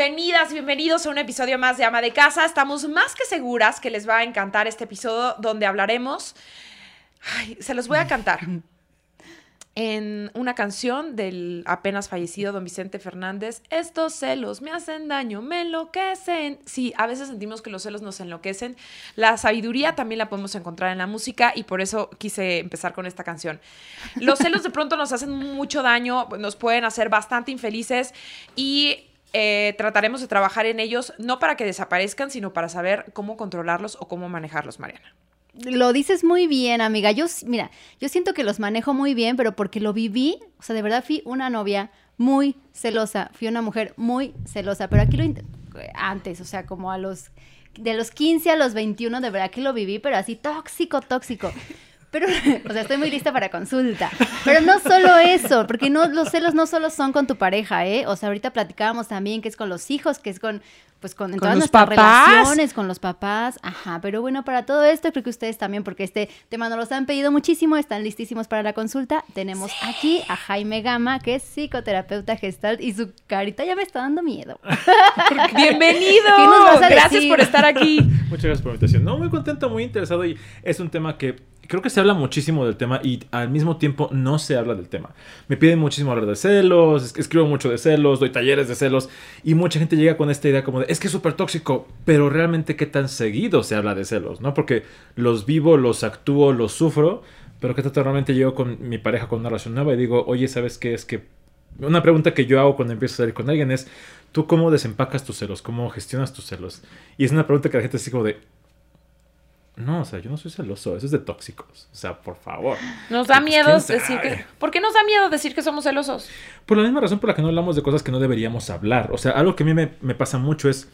bienvenidas, bienvenidos a un episodio más de Ama de Casa. Estamos más que seguras que les va a encantar este episodio donde hablaremos. Ay, se los voy a cantar. En una canción del apenas fallecido don Vicente Fernández, estos celos me hacen daño, me enloquecen. Sí, a veces sentimos que los celos nos enloquecen. La sabiduría también la podemos encontrar en la música y por eso quise empezar con esta canción. Los celos de pronto nos hacen mucho daño, nos pueden hacer bastante infelices y eh, trataremos de trabajar en ellos, no para que desaparezcan, sino para saber cómo controlarlos o cómo manejarlos, Mariana. Lo dices muy bien, amiga. Yo, mira, yo siento que los manejo muy bien, pero porque lo viví, o sea, de verdad fui una novia muy celosa, fui una mujer muy celosa, pero aquí lo antes, o sea, como a los de los 15 a los 21, de verdad que lo viví, pero así tóxico, tóxico. Pero, o sea, estoy muy lista para consulta. Pero no solo eso, porque no, los celos no solo son con tu pareja, ¿eh? O sea, ahorita platicábamos también que es con los hijos, que es con, pues, con, todas nuestras relaciones, con los papás. Ajá, pero bueno, para todo esto, creo que ustedes también, porque este tema nos los han pedido muchísimo, están listísimos para la consulta. Tenemos aquí a Jaime Gama, que es psicoterapeuta gestalt, y su carita ya me está dando miedo. Bienvenido. Gracias por estar aquí. Muchas gracias por la invitación. No, muy contento, muy interesado y es un tema que creo que se habla muchísimo del tema y al mismo tiempo no se habla del tema. Me piden muchísimo hablar de celos, escribo mucho de celos, doy talleres de celos y mucha gente llega con esta idea como de es que es súper tóxico, pero realmente qué tan seguido se habla de celos, ¿no? Porque los vivo, los actúo, los sufro, pero qué tanto realmente llego con mi pareja con una relación nueva y digo, oye, ¿sabes qué? Es que una pregunta que yo hago cuando empiezo a salir con alguien es, ¿tú cómo desempacas tus celos? ¿Cómo gestionas tus celos? Y es una pregunta que la gente así como de, no, o sea, yo no soy celoso, eso es de tóxicos. O sea, por favor. Nos da pues, miedo decir que. ¿Por qué nos da miedo decir que somos celosos? Por la misma razón por la que no hablamos de cosas que no deberíamos hablar. O sea, algo que a mí me, pasa mucho es.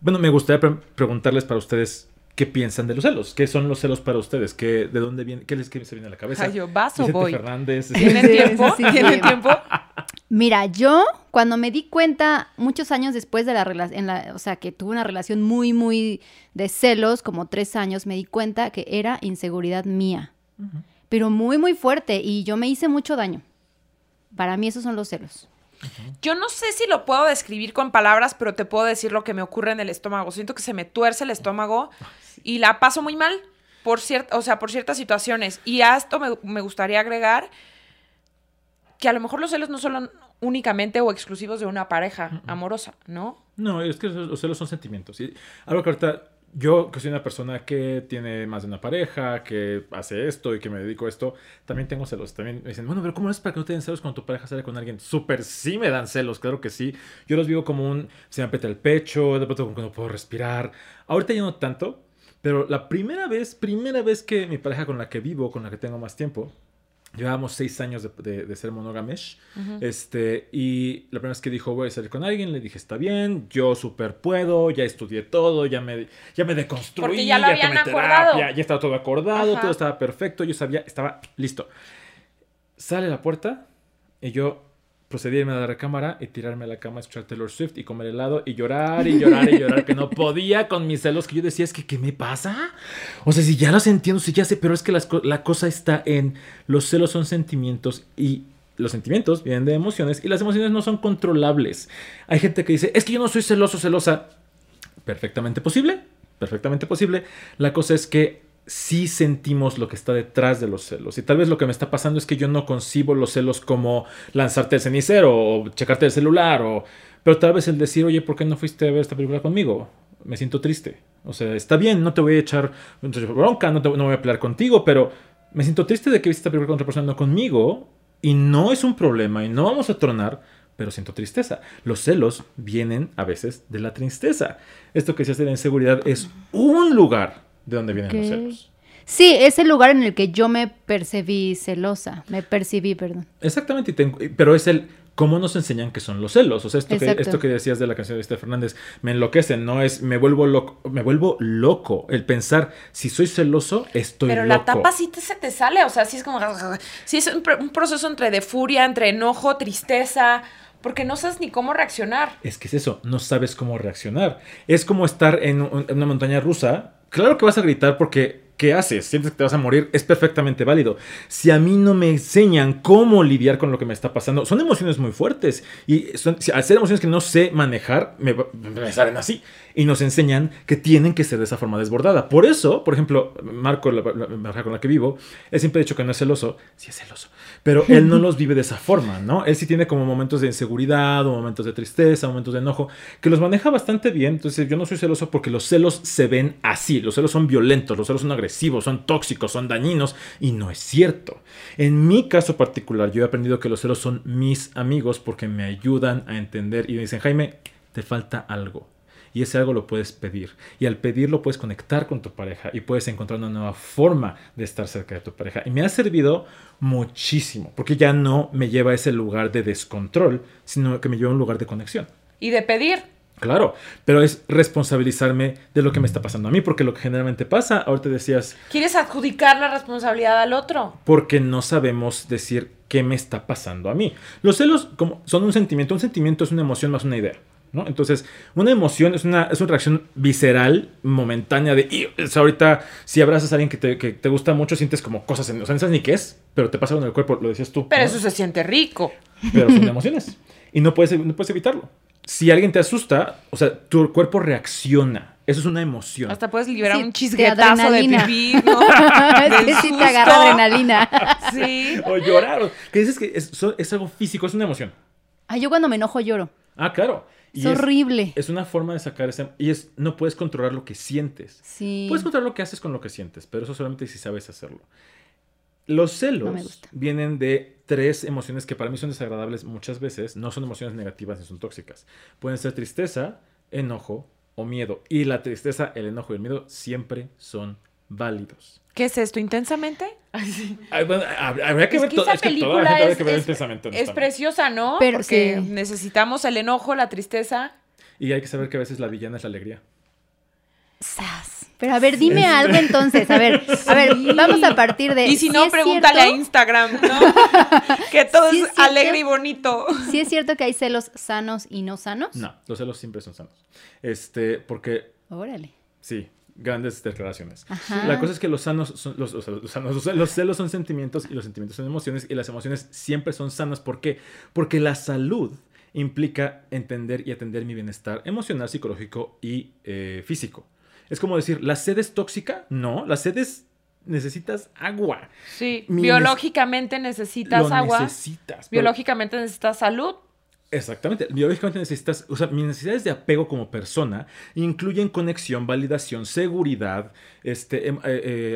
Bueno, me gustaría preguntarles para ustedes qué piensan de los celos. ¿Qué son los celos para ustedes? ¿Qué, ¿De dónde viene? ¿Qué les se viene a la cabeza? Ay, yo, ¿vas o voy? Fernández. ¿Tienen tiempo? ¿Tienen tiempo? Mira, yo cuando me di cuenta muchos años después de la relación, o sea, que tuve una relación muy, muy de celos, como tres años, me di cuenta que era inseguridad mía, pero muy, muy fuerte y yo me hice mucho daño. Para mí esos son los celos. Yo no sé si lo puedo describir con palabras, pero te puedo decir lo que me ocurre en el estómago. Siento que se me tuerce el estómago y la paso muy mal por o sea, por ciertas situaciones. Y a esto me, me gustaría agregar que a lo mejor los celos no son únicamente o exclusivos de una pareja amorosa, ¿no? No, es que los celos son sentimientos. Y algo que ahorita yo, que soy una persona que tiene más de una pareja, que hace esto y que me dedico a esto, también tengo celos. También me dicen, bueno, pero ¿cómo es para que no te den celos cuando tu pareja sale con alguien? Súper sí me dan celos, claro que sí. Yo los vivo como un, se me apeta el pecho, de pronto como que no puedo respirar. Ahorita ya no tanto, pero la primera vez, primera vez que mi pareja con la que vivo, con la que tengo más tiempo, Llevábamos seis años de, ser monógames. este, y la primera vez que dijo voy a salir con alguien, le dije está bien, yo súper puedo, ya estudié todo, ya me, ya me deconstruí, Porque ya lo habían acordado. ya estaba todo acordado, todo estaba perfecto, yo sabía, estaba listo. Sale la puerta y yo procedí a la recámara y tirarme a la cama, escuchar Taylor Swift y comer helado y llorar y llorar y llorar, que no podía con mis celos, que yo decía, es que, ¿qué me pasa? O sea, si ya los entiendo, si ya sé, pero es que la cosa está en, los celos son sentimientos y los sentimientos vienen de emociones y las emociones no son controlables. Hay gente que dice, es que yo no soy celoso, celosa. Perfectamente posible, perfectamente posible. La cosa es que sí sentimos lo que está detrás de los celos. Y tal vez lo que me está pasando es que yo no concibo los celos como lanzarte el cenicero o checarte el celular o... Pero tal vez el decir, oye, ¿por qué no fuiste a ver esta película conmigo? Me siento triste. O sea, está bien, no te voy a echar bronca, no, te, no voy a pelear contigo, pero me siento triste de que viste esta película con otra persona, no conmigo. Y no es un problema y no vamos a tronar, pero siento tristeza. Los celos vienen a veces de la tristeza. Esto que se hace de la inseguridad es un lugar de dónde vienen los celos. Sí, es el lugar en el que yo me percibí celosa, me percibí, perdón. Exactamente, pero es el cómo nos enseñan que son los celos. O sea, esto que, esto que, decías de la canción de Este Fernández, me enloquecen, no es, me vuelvo loco, me vuelvo loco. El pensar, si soy celoso, estoy loco. Pero la tapa sí te, se te sale, o sea, sí es como, sí es un, proceso entre de furia, entre enojo, tristeza, porque no sabes ni cómo reaccionar. Es que es eso, no sabes cómo reaccionar. Es como estar en una montaña rusa Claro que vas a gritar porque ¿qué haces? Sientes que te vas a morir, es perfectamente válido. Si a mí no me enseñan cómo lidiar con lo que me está pasando, son emociones muy fuertes. Y son, al ser emociones que no sé manejar, me, salen así. Y nos enseñan que tienen que ser de esa forma desbordada. Por eso, por ejemplo, Marco, la, la, con la que vivo, él siempre dicho que no es celoso. Sí es celoso. Pero él no los vive de esa forma, ¿no? Él sí tiene como momentos de inseguridad o momentos de tristeza, momentos de enojo, que los maneja bastante bien. Entonces yo no soy celoso porque los celos se ven así. Los celos son violentos, los celos son agresivos, son tóxicos, son dañinos. Y no es cierto. En mi caso particular, yo he aprendido que los celos son mis amigos porque me ayudan a entender y me dicen, Jaime, te falta algo y ese algo lo puedes pedir. Y al pedirlo puedes conectar con tu pareja y puedes encontrar una nueva forma de estar cerca de tu pareja. Y me ha servido muchísimo, porque ya no me lleva a ese lugar de descontrol, sino que me lleva a un lugar de conexión. Y de pedir. Claro, pero es responsabilizarme de lo que me está pasando a mí, porque lo que generalmente pasa, ahorita decías... ¿Quieres adjudicar la responsabilidad al otro? Porque no sabemos decir qué me está pasando a mí. Los celos como son un sentimiento, un sentimiento es una emoción más una idea. Entonces, una emoción es una, es una reacción visceral, momentánea de, y, ahorita, si abrazas a alguien que te, gusta mucho, sientes como cosas, en, o sea, no sabes ni qué es, pero te pasa con el cuerpo, lo decías tú. Pero eso se siente rico. Pero son emociones. Y no puedes, no puedes evitarlo. Si alguien te asusta, o sea, tu cuerpo reacciona. Eso es una emoción. Hasta puedes liberar un chisguetazo de, pipí, ¿no? es que te agarra adrenalina. sí. O llorar. Que dices que es, es algo físico, es una emoción. Ah, yo cuando me enojo lloro. Ah, claro es, horrible. Es una forma de sacar ese... Y es, no puedes controlar lo que sientes. Sí. Puedes controlar lo que haces con lo que sientes, pero eso solamente si sabes hacerlo. Los celos vienen de tres emociones que para mí son desagradables muchas veces. No son emociones negativas ni son tóxicas. Pueden ser tristeza, enojo o miedo. Y la tristeza, el enojo y el miedo siempre son válidos. ¿Qué es esto? ¿Intensamente? habría que ver todo. Es que toda la gente que ver intensamente. Es preciosa, ¿no? Pero Porque necesitamos el enojo, la tristeza. Y hay que saber que a veces la villana es la alegría. ¡Sas! Pero a ver, dime algo entonces. A ver, a ver, vamos a partir de. Y si no, pregúntale a Instagram, ¿no? que todo es, alegre y bonito. ¿Sí es cierto que hay celos sanos y no sanos? No, los celos siempre son sanos. Este, porque. Órale. Sí, grandes declaraciones. La cosa es que los sanos son, los, los, celos son sentimientos y los sentimientos son emociones y las emociones siempre son sanas. ¿Por qué? Porque la salud implica entender y atender mi bienestar emocional, psicológico y eh, físico. Es como decir, ¿la sed es tóxica? No, la sed es necesitas agua. Sí, biológicamente necesitas agua. Necesitas. Biológicamente necesitas salud. Exactamente. Biológicamente necesitas, o sea, mis necesidades de apego como persona incluyen conexión, validación, seguridad, este, em, eh,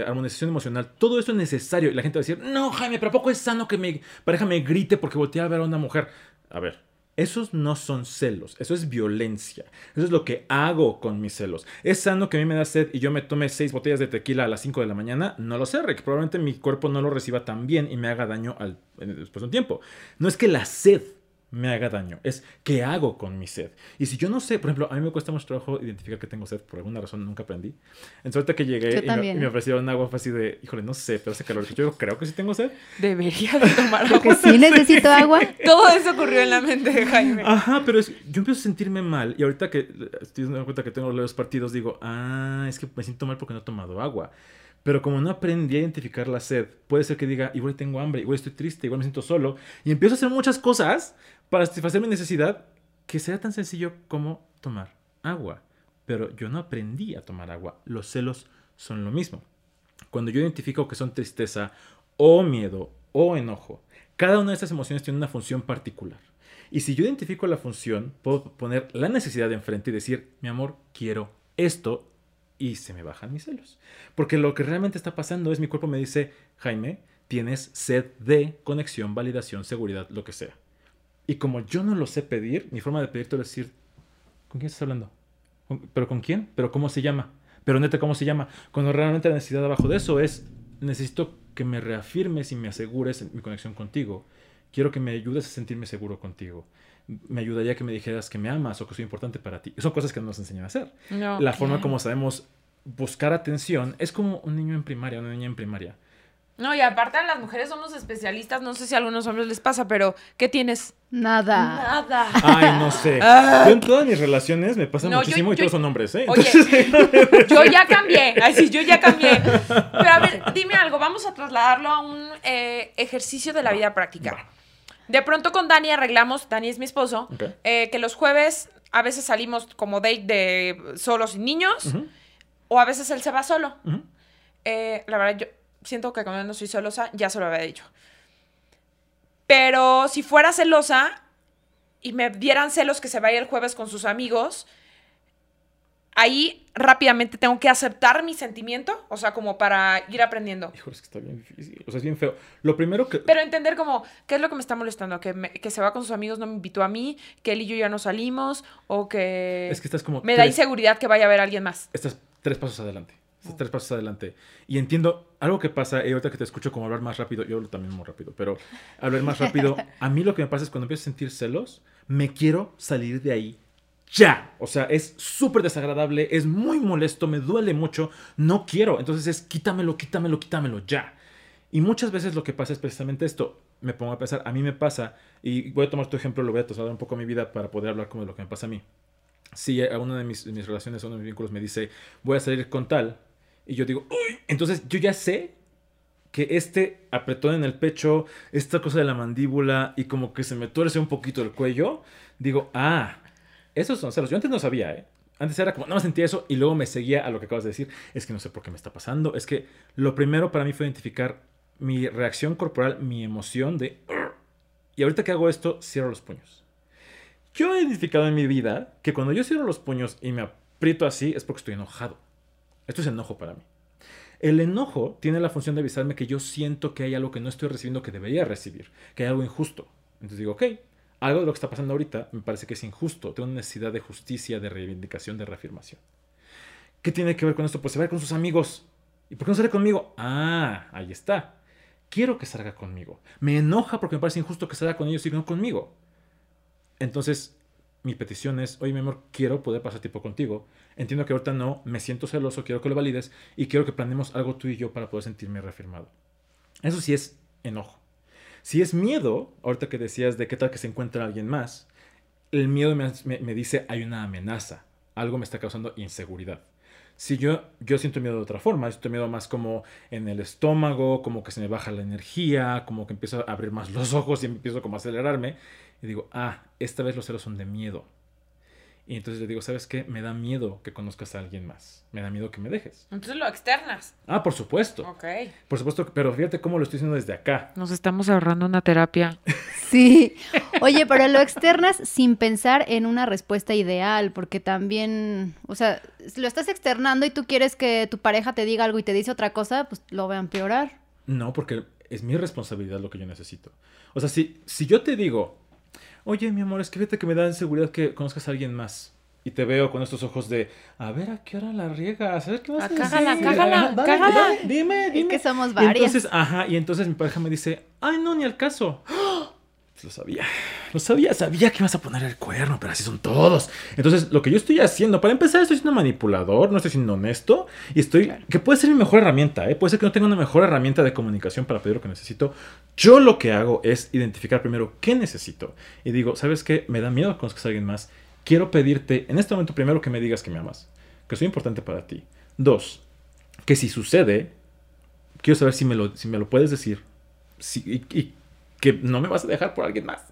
eh, armonización emocional. Todo eso es necesario. Y la gente va a decir, no, Jaime, pero ¿a poco es sano que mi pareja me grite porque voltea a ver a una mujer? A ver, esos no son celos, eso es violencia. Eso es lo que hago con mis celos. ¿Es sano que a mí me da sed y yo me tome seis botellas de tequila a las 5 de la mañana? No lo sé, Rick. Probablemente mi cuerpo no lo reciba tan bien y me haga daño al, después de un tiempo. No es que la sed me haga daño, es qué hago con mi sed. Y si yo no sé, por ejemplo, a mí me cuesta mucho trabajo identificar que tengo sed, por alguna razón nunca aprendí. Entonces ahorita que llegué y me, ofrecieron agua fue así de, híjole, no sé, pero hace calor. Yo creo que sí tengo sed. Debería de tomar agua. Porque sí necesito agua. Todo eso ocurrió en la mente de Jaime. Ajá, pero yo empiezo a sentirme mal y ahorita que estoy dando cuenta que tengo los partidos, digo, ah, es que me siento mal porque no he tomado agua. Pero como no aprendí a identificar la sed, puede ser que diga, igual tengo hambre, igual estoy triste, igual me siento solo. Y empiezo a hacer muchas cosas para satisfacer mi necesidad que sea tan sencillo como tomar agua. Pero yo no aprendí a tomar agua. Los celos son lo mismo. Cuando yo identifico que son tristeza o miedo o enojo, cada una de estas emociones tiene una función particular. Y si yo identifico la función, puedo poner la necesidad enfrente y decir, mi amor, quiero esto y se me bajan mis celos. Porque lo que realmente está pasando es mi cuerpo me dice, Jaime, tienes sed de conexión, validación, seguridad, lo que sea. Y como yo no lo sé pedir, mi forma de pedirte es decir, ¿con quién estás hablando? ¿Pero con quién? ¿Pero cómo se llama? ¿Pero neta cómo se llama? Cuando realmente la necesidad abajo de eso es, necesito que me reafirmes y me asegures mi conexión contigo. Quiero que me ayudes a sentirme seguro contigo me ayudaría que me dijeras que me amas o que soy importante para ti. Son cosas que no nos enseñan a hacer. la forma como sabemos buscar atención es como un niño en primaria, una niña en primaria. No, y aparte las mujeres somos especialistas, no sé si a algunos hombres les pasa, pero ¿qué tienes? Nada. Nada. Ay, no sé. Ah. Yo en todas mis relaciones me pasa No, yo- muchísimo y yo- todos son hombres, ¿eh? Oye, Entonces- yo ya cambié. Ay, sí, yo ya cambié. Pero a ver, dime algo, vamos a trasladarlo a un eh, ejercicio de la vida práctica. De pronto con Dani arreglamos, Dani es mi esposo, eh, que los jueves a veces salimos como date de solos sin niños, o a veces él se va solo. Eh, la verdad, yo siento que cuando no soy celosa, ya se lo había dicho. Pero si fuera celosa y me dieran celos que se vaya el jueves con sus amigos, ahí rápidamente tengo que aceptar mi sentimiento, o sea, como para ir aprendiendo. Híjole, es que está bien difícil. O sea, es bien feo. Lo primero que. Pero entender como, ¿qué es lo que me está molestando? Que, me- que se va con sus amigos, no me invitó a mí, que él y yo ya no salimos, o que, Es que estás como. me da tres- inseguridad que vaya a ver a alguien más. Estás tres pasos adelante. Estás tres pasos adelante. Y entiendo algo que pasa, y ahorita que te escucho como hablar más rápido, yo hablo también muy rápido, pero hablar más rápido, a mí lo que me pasa es cuando empiezo a sentir celos, me quiero salir de ahí ya. O sea, es súper desagradable, es muy molesto, me duele mucho, no quiero. Entonces es quítamelo, quítamelo, quítamelo ya. Y muchas veces lo que pasa es precisamente esto. Me pongo a pensar, a mí me pasa, y voy a tomar tu ejemplo, lo voy a trasladar un poco a mi vida para poder hablar como de lo que me pasa a mí. Si a una de mis, de mis relaciones, a uno de mis vínculos me dice, voy a salir con tal, y yo digo, uy, entonces yo ya sé que este apretón en el pecho, esta cosa de la mandíbula y como que se me tuerce un poquito el cuello, digo, ah, esos son celos. Yo antes no sabía, ¿eh? Antes era como, no me sentía eso y luego me seguía a lo que acabas de decir. Es que no sé por qué me está pasando. Es que lo primero para mí fue identificar mi reacción corporal, mi emoción de... Y ahorita que hago esto, cierro los puños. Yo he identificado en mi vida que cuando yo cierro los puños y me aprieto así es porque estoy enojado. Esto es enojo para mí. El enojo tiene la función de avisarme que yo siento que hay algo que no estoy recibiendo que debería recibir, que hay algo injusto. Entonces digo, ok, algo de lo que está pasando ahorita me parece que es injusto, tengo una necesidad de justicia, de reivindicación, de reafirmación. ¿Qué tiene que ver con esto? Pues se va con sus amigos. ¿Y por qué no sale conmigo? Ah, ahí está. Quiero que salga conmigo. Me enoja porque me parece injusto que salga con ellos y no conmigo. Entonces, mi petición es, oye, mi amor, quiero poder pasar tiempo contigo. Entiendo que ahorita no, me siento celoso, quiero que lo valides y quiero que planeemos algo tú y yo para poder sentirme reafirmado. Eso sí es enojo. Si es miedo, ahorita que decías de qué tal que se encuentra alguien más, el miedo me, me- me dice hay una amenaza, algo me está causando inseguridad. Si yo, yo siento miedo de otra forma, siento miedo más como en el estómago, como que se me baja la energía, como que empiezo a abrir más los ojos y empiezo como a acelerarme. Y digo, ah, esta vez los celos son de miedo. Y entonces le digo, ¿sabes qué? Me da miedo que conozcas a alguien más. Me da miedo que me dejes. Entonces lo externas. Ah, por supuesto. Ok. Por supuesto, pero fíjate cómo lo estoy haciendo desde acá. Nos estamos ahorrando una terapia. Sí. Oye, pero lo externas sin pensar en una respuesta ideal, porque también, o sea, si lo estás externando y tú quieres que tu pareja te diga algo y te dice otra cosa, pues lo va a empeorar. No, porque es mi responsabilidad lo que yo necesito. O sea, si, si yo te digo, oye, mi amor, es que fíjate que me da inseguridad que conozcas a alguien más. Y te veo con estos ojos de, a ver, ¿a qué hora la riegas? A ver, ¿qué vas a Ah, decir? cágala, cágala, Dime, dime. que somos Y varias. entonces, ajá, y entonces mi pareja me dice, ay, no, ni al caso. Lo sabía, lo sabía, sabía que ibas a poner el cuerno, pero así son todos. Entonces, lo que yo estoy haciendo, para empezar, estoy siendo manipulador, no estoy siendo honesto, y estoy, que puede ser mi mejor herramienta, ¿eh? puede ser que no tenga una mejor herramienta de comunicación para pedir lo que necesito. Yo lo que hago es identificar primero qué necesito. Y digo, ¿sabes qué? Me da miedo que conozcas a alguien más. Quiero pedirte, en este momento, primero que me digas que me amas, que soy importante para ti. Dos, que si sucede, quiero saber si me lo, si me lo puedes decir. Si- y, y que no me vas a dejar por alguien más.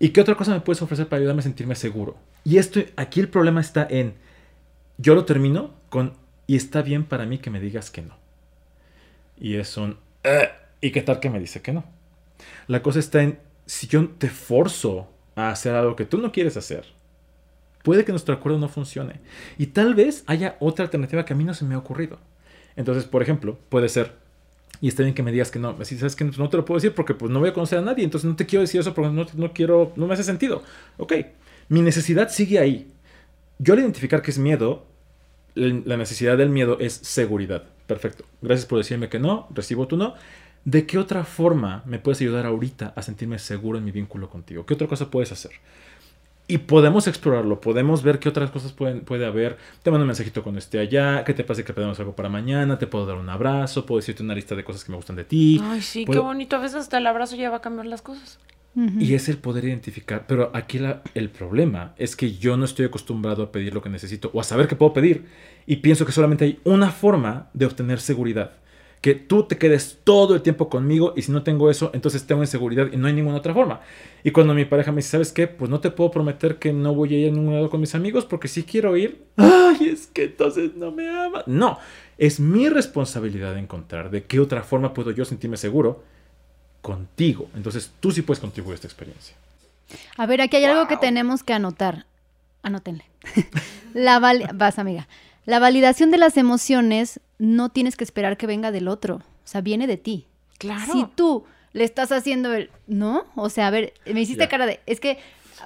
¿Y qué otra cosa me puedes ofrecer para ayudarme a sentirme seguro? Y esto, aquí el problema está en, yo lo termino con, y está bien para mí que me digas que no. Y es un, "Eh", ¿y qué tal que me dice que no? La cosa está en, si yo te forzo a hacer algo que tú no quieres hacer, puede que nuestro acuerdo no funcione. Y tal vez haya otra alternativa que a mí no se me ha ocurrido. Entonces, por ejemplo, puede ser, y está bien que me digas que no, si sabes que no te lo puedo decir porque pues no voy a conocer a nadie, entonces no te quiero decir eso porque no, no quiero, no me hace sentido. Ok, mi necesidad sigue ahí. Yo al identificar que es miedo, la necesidad del miedo es seguridad. Perfecto. Gracias por decirme que no, recibo tu no. ¿De qué otra forma me puedes ayudar ahorita a sentirme seguro en mi vínculo contigo? ¿Qué otra cosa puedes hacer? Y podemos explorarlo, podemos ver qué otras cosas pueden, puede haber. Te mando un mensajito cuando esté allá, qué te pasa que pedimos algo para mañana, te puedo dar un abrazo, puedo decirte una lista de cosas que me gustan de ti. Ay, sí, qué bonito. A veces hasta el abrazo ya va a cambiar las cosas. Y es el poder identificar. Pero aquí la- el problema es que yo no estoy acostumbrado a pedir lo que necesito o a saber qué puedo pedir. Y pienso que solamente hay una forma de obtener seguridad. Que tú te quedes todo el tiempo conmigo y si no tengo eso, entonces tengo inseguridad y no hay ninguna otra forma. Y cuando mi pareja me dice, ¿sabes qué? Pues no te puedo prometer que no voy a ir a ningún lado con mis amigos porque si quiero ir, ay, es que entonces no me ama. No, es mi responsabilidad encontrar de qué otra forma puedo yo sentirme seguro contigo. Entonces tú sí puedes contribuir a esta experiencia. A ver, aquí hay algo que tenemos que anotar. Anótenle. La Vas, amiga. La validación de las emociones no tienes que esperar que venga del otro. O sea, viene de ti. Claro. Si tú le estás haciendo el. ¿No? O sea, a ver, me hiciste Ya. cara de. Es que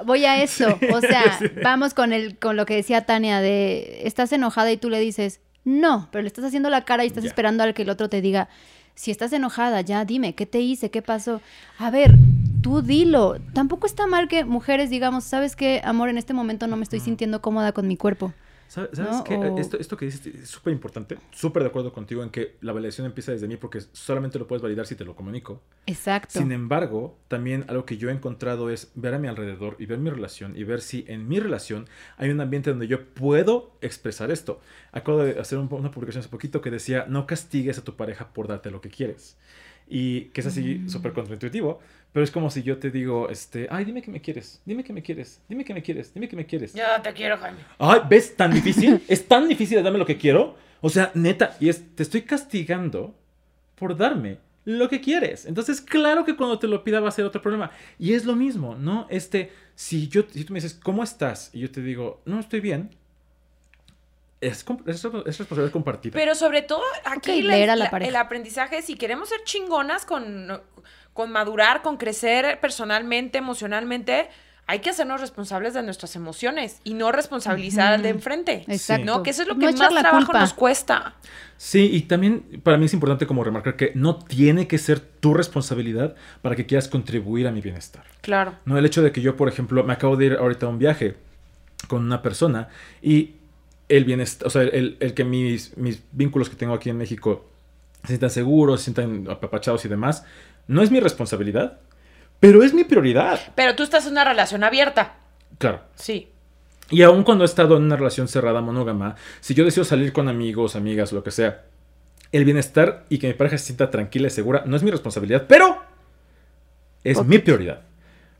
voy a eso. O sea, vamos con, el, con lo que decía Tania de. Estás enojada y tú le dices. No, pero le estás haciendo la cara y estás Ya. esperando al que el otro te diga. Si estás enojada, ya dime, ¿qué te hice? ¿Qué pasó? A ver, tú dilo. Tampoco está mal que mujeres digamos, ¿sabes qué, amor? En este momento no me estoy sintiendo cómoda con mi cuerpo. ¿Sabes, ¿No? qué? O- Esto, esto que dices es súper importante. Súper de acuerdo contigo en que la validación empieza desde mí porque solamente lo puedes validar si te lo comunico. Exacto. Sin embargo, también algo que yo he encontrado es ver a mi alrededor y ver mi relación y ver si en mi relación hay un ambiente donde yo puedo expresar esto. Acabo de hacer un- una publicación hace poquito que decía, no castigues a tu pareja por darte lo que quieres. Y que es así Mm. súper contraintuitivo, pero es como si yo te digo, este, ay, dime que me quieres, dime que me quieres, dime que me quieres, dime que me quieres. Ya te quiero, Jaime. Ay, ¿ves? Tan difícil. es tan difícil de darme lo que quiero. O sea, neta, y es, te estoy castigando por darme lo que quieres. Entonces, claro que cuando te lo pida va a ser otro problema. Y es lo mismo, ¿no? Este, si yo, si tú me dices, ¿cómo estás? Y yo te digo, no, estoy bien. Es, es, es responsabilidad compartida. Pero sobre todo aquí Ok, la- leer a la la- pareja. el aprendizaje, si queremos ser chingonas con, con madurar, con crecer personalmente, emocionalmente, hay que hacernos responsables de nuestras emociones y no responsabilizar al de enfrente. Exacto. ¿no? Que eso es lo que más trabajo culpa. nos cuesta. Sí, y también para mí es importante como remarcar que no tiene que ser tu responsabilidad para que quieras contribuir a mi bienestar. Claro. No, el hecho de que yo, por ejemplo, me acabo de ir ahorita a un viaje con una persona y el bienestar, o sea, el, el que mis, mis vínculos que tengo aquí en México se sientan seguros, se sientan apapachados y demás, no es mi responsabilidad, pero es mi prioridad. Pero tú estás en una relación abierta. Claro. Sí. Y aun cuando he estado en una relación cerrada, monógama, si yo decido salir con amigos, amigas, lo que sea, el bienestar y que mi pareja se sienta tranquila y segura no es mi responsabilidad, pero es mi prioridad.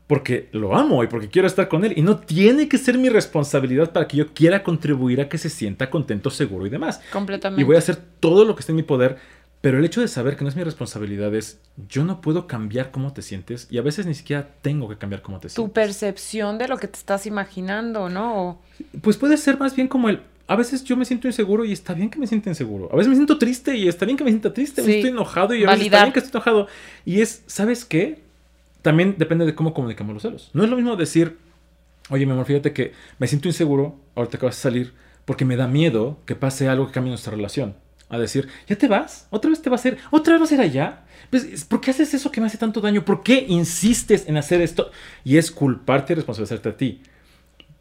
Porque lo amo y porque quiero estar con él. Y no tiene que ser mi responsabilidad para que yo quiera contribuir a que se sienta contento, seguro y demás. Completamente. Y voy a hacer todo lo que esté en mi poder. Pero el hecho de saber que no es mi responsabilidad es, yo no puedo cambiar cómo te sientes y a veces ni siquiera tengo que cambiar cómo te Tu sientes. percepción de lo que te estás imaginando, ¿no? Pues puede ser más bien como el. A veces yo me siento inseguro y está bien que me sienta inseguro. A veces me siento triste y está bien que me sienta triste. Sí. Me estoy enojado y a veces está bien que estoy enojado. Y es, ¿sabes qué? También depende de cómo comunicamos los celos. No es lo mismo decir, oye, mi amor, fíjate que me siento inseguro ahorita que vas a salir porque me da miedo que pase algo que cambie nuestra relación. A decir, ¿ya te vas? ¿Otra vez te vas a ir? ¿Otra vez vas a ir allá? Pues, ¿por qué haces eso que me hace tanto daño? ¿Por qué insistes en hacer esto? Y es culparte y responsabilizarte a ti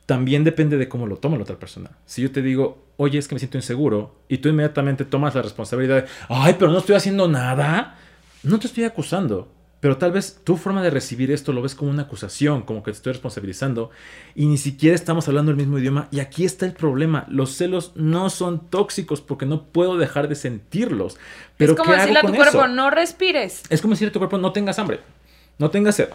también depende de cómo lo toma la otra persona. Si yo te digo, oye, es que me siento inseguro, y tú inmediatamente tomas la responsabilidad de, ay, pero no estoy haciendo nada, no te estoy acusando. Pero tal vez tu forma de recibir esto lo ves como una acusación, como que te estoy responsabilizando, y ni siquiera estamos hablando el mismo idioma. Y aquí está el problema: los celos no son tóxicos porque no puedo dejar de sentirlos. Pero es como ¿qué decirle a tu cuerpo, eso? no respires. Es como decirle a tu cuerpo, no tengas hambre, no tengas sed.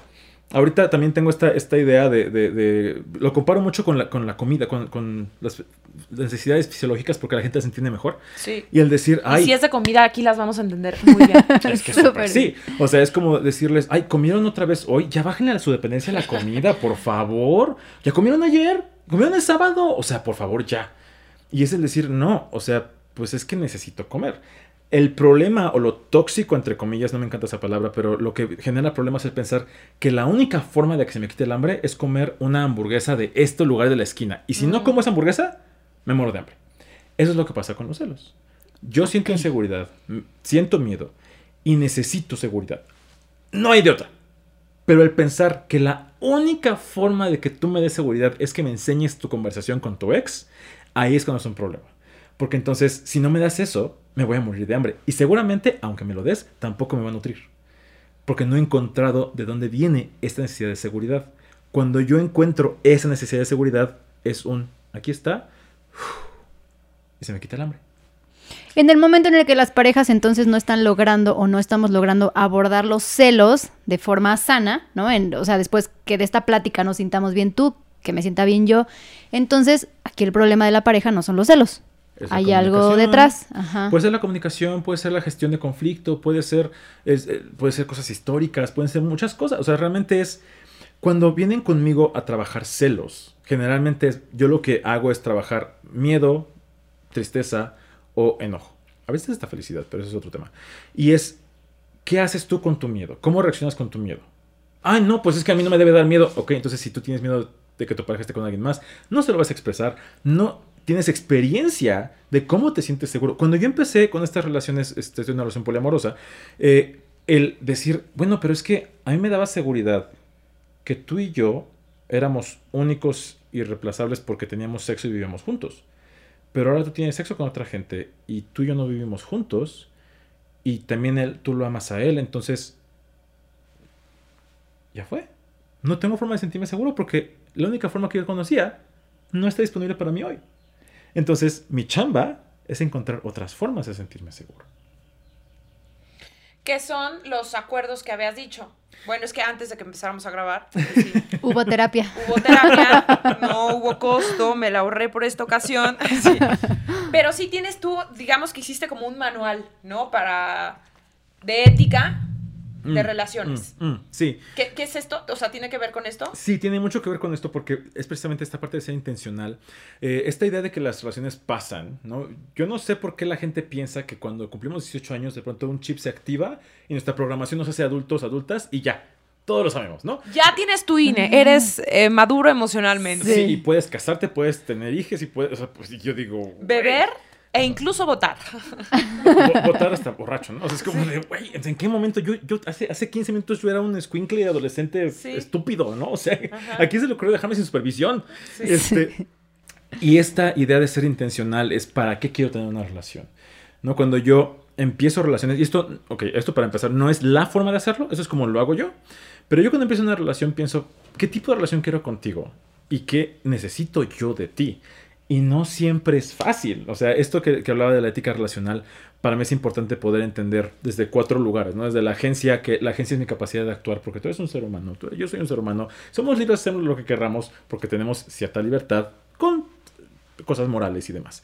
Ahorita también tengo esta, esta idea de, de- de- Lo comparo mucho con la, con la comida, con, con las necesidades fisiológicas porque la gente se entiende mejor. Sí. Y el decir, Y ay, si es de comida, aquí las vamos a entender muy bien. es que súper sí. O sea, es como decirles, ay, comieron otra vez hoy, ya bájenle a su dependencia la comida, por favor. Ya comieron ayer, comieron el sábado, o sea, por favor, ya. Y es el decir, no, o sea, pues es que necesito comer. El problema o lo tóxico, entre comillas, no me encanta esa palabra, pero lo que genera problemas es pensar que la única forma de que se me quite el hambre es comer una hamburguesa de este lugar de la esquina. Y si no Mm. como esa hamburguesa, me muero de hambre. Eso es lo que pasa con los celos. Yo siento inseguridad, siento miedo y necesito seguridad. No hay de otra. Pero el pensar que la única forma de que tú me des seguridad es que me enseñes tu conversación con tu ex, ahí es cuando es un problema. Porque entonces, si no me das eso, me voy a morir de hambre. Y seguramente, aunque me lo des, tampoco me va a nutrir. Porque no he encontrado de dónde viene esta necesidad de seguridad. Cuando yo encuentro esa necesidad de seguridad, es un, aquí está, y se me quita el hambre. En el momento en el que las parejas entonces no están logrando o no estamos logrando abordar los celos de forma sana, ¿no? O sea, después que de esta plática nos sintamos bien tú, que me sienta bien yo, entonces aquí el problema de la pareja no son los celos. Hay algo detrás. Ajá. Puede ser la comunicación, puede ser la gestión de conflicto, puede ser, es, eh, puede ser cosas históricas, pueden ser muchas cosas. O sea, realmente es cuando vienen conmigo a trabajar celos. Generalmente es- yo lo que hago es trabajar miedo, tristeza o enojo. A veces está felicidad, pero eso es otro tema. Y es, ¿qué haces tú con tu miedo? ¿Cómo reaccionas con tu miedo? Ah, no, pues es que a mí no me debe dar miedo. Ok, entonces si tú tienes miedo de que tu pareja esté con alguien más, no se lo vas a expresar. No tienes experiencia de cómo te sientes seguro. Cuando yo empecé con estas relaciones, este, de una relación poliamorosa, eh, el decir, bueno, pero es que a mí me daba seguridad que tú y yo éramos únicos irreemplazables porque teníamos sexo y vivíamos juntos. Pero ahora tú tienes sexo con otra gente y tú y yo no vivimos juntos y también él, tú lo amas a él, entonces ya fue. No tengo forma de sentirme seguro porque la única forma que yo conocía no está disponible para mí hoy. Entonces, mi chamba es encontrar otras formas de sentirme seguro. ¿Qué son los acuerdos que habías dicho? Bueno, es que antes de que empezáramos a grabar, pues sí, Hubo terapia. hubo terapia, no hubo costo, me la ahorré por esta ocasión. Sí. Pero sí tienes tú, digamos que hiciste como un manual, ¿no? Para. de ética de Mm, relaciones. mm, mm, sí, ¿Qué, qué es esto? O sea, ¿tiene que ver con esto? Sí, tiene mucho que ver con esto porque es precisamente esta parte de ser intencional. Eh, esta idea de que las relaciones pasan, ¿no? Yo no sé por qué la gente piensa que cuando cumplimos 18 años de pronto un chip se activa y nuestra programación nos hace adultos, adultas y ya. Todos lo sabemos, ¿no? Ya tienes tu INE, eres eh, maduro emocionalmente. Sí. Y puedes casarte, puedes tener hijos y puedes, o sea, pues yo digo... Beber e incluso votar. vo- votar hasta borracho, ¿no? O sea, es como de, güey, ¿en qué momento? Yo, yo hace, hace 15 minutos yo era un squinkle adolescente Sí. estúpido, ¿no? O sea, Ajá. aquí se le ocurrió dejarme sin supervisión. Sí. Este, y esta idea de ser intencional es para qué quiero tener una relación. ¿No? Cuando yo empiezo relaciones, y esto, ok, esto para empezar no es la forma de hacerlo, eso es como lo hago yo, pero yo cuando empiezo una relación pienso, ¿qué tipo de relación quiero contigo? ¿Y qué necesito yo de ti? Y no siempre es fácil. O sea, esto que, que hablaba de la ética relacional, para mí es importante poder entender desde cuatro lugares, ¿no? Desde la agencia, que la agencia es mi capacidad de actuar, porque tú eres un ser humano, tú- yo soy un ser humano, somos libres de hacer lo que querramos, porque tenemos cierta libertad con cosas morales y demás.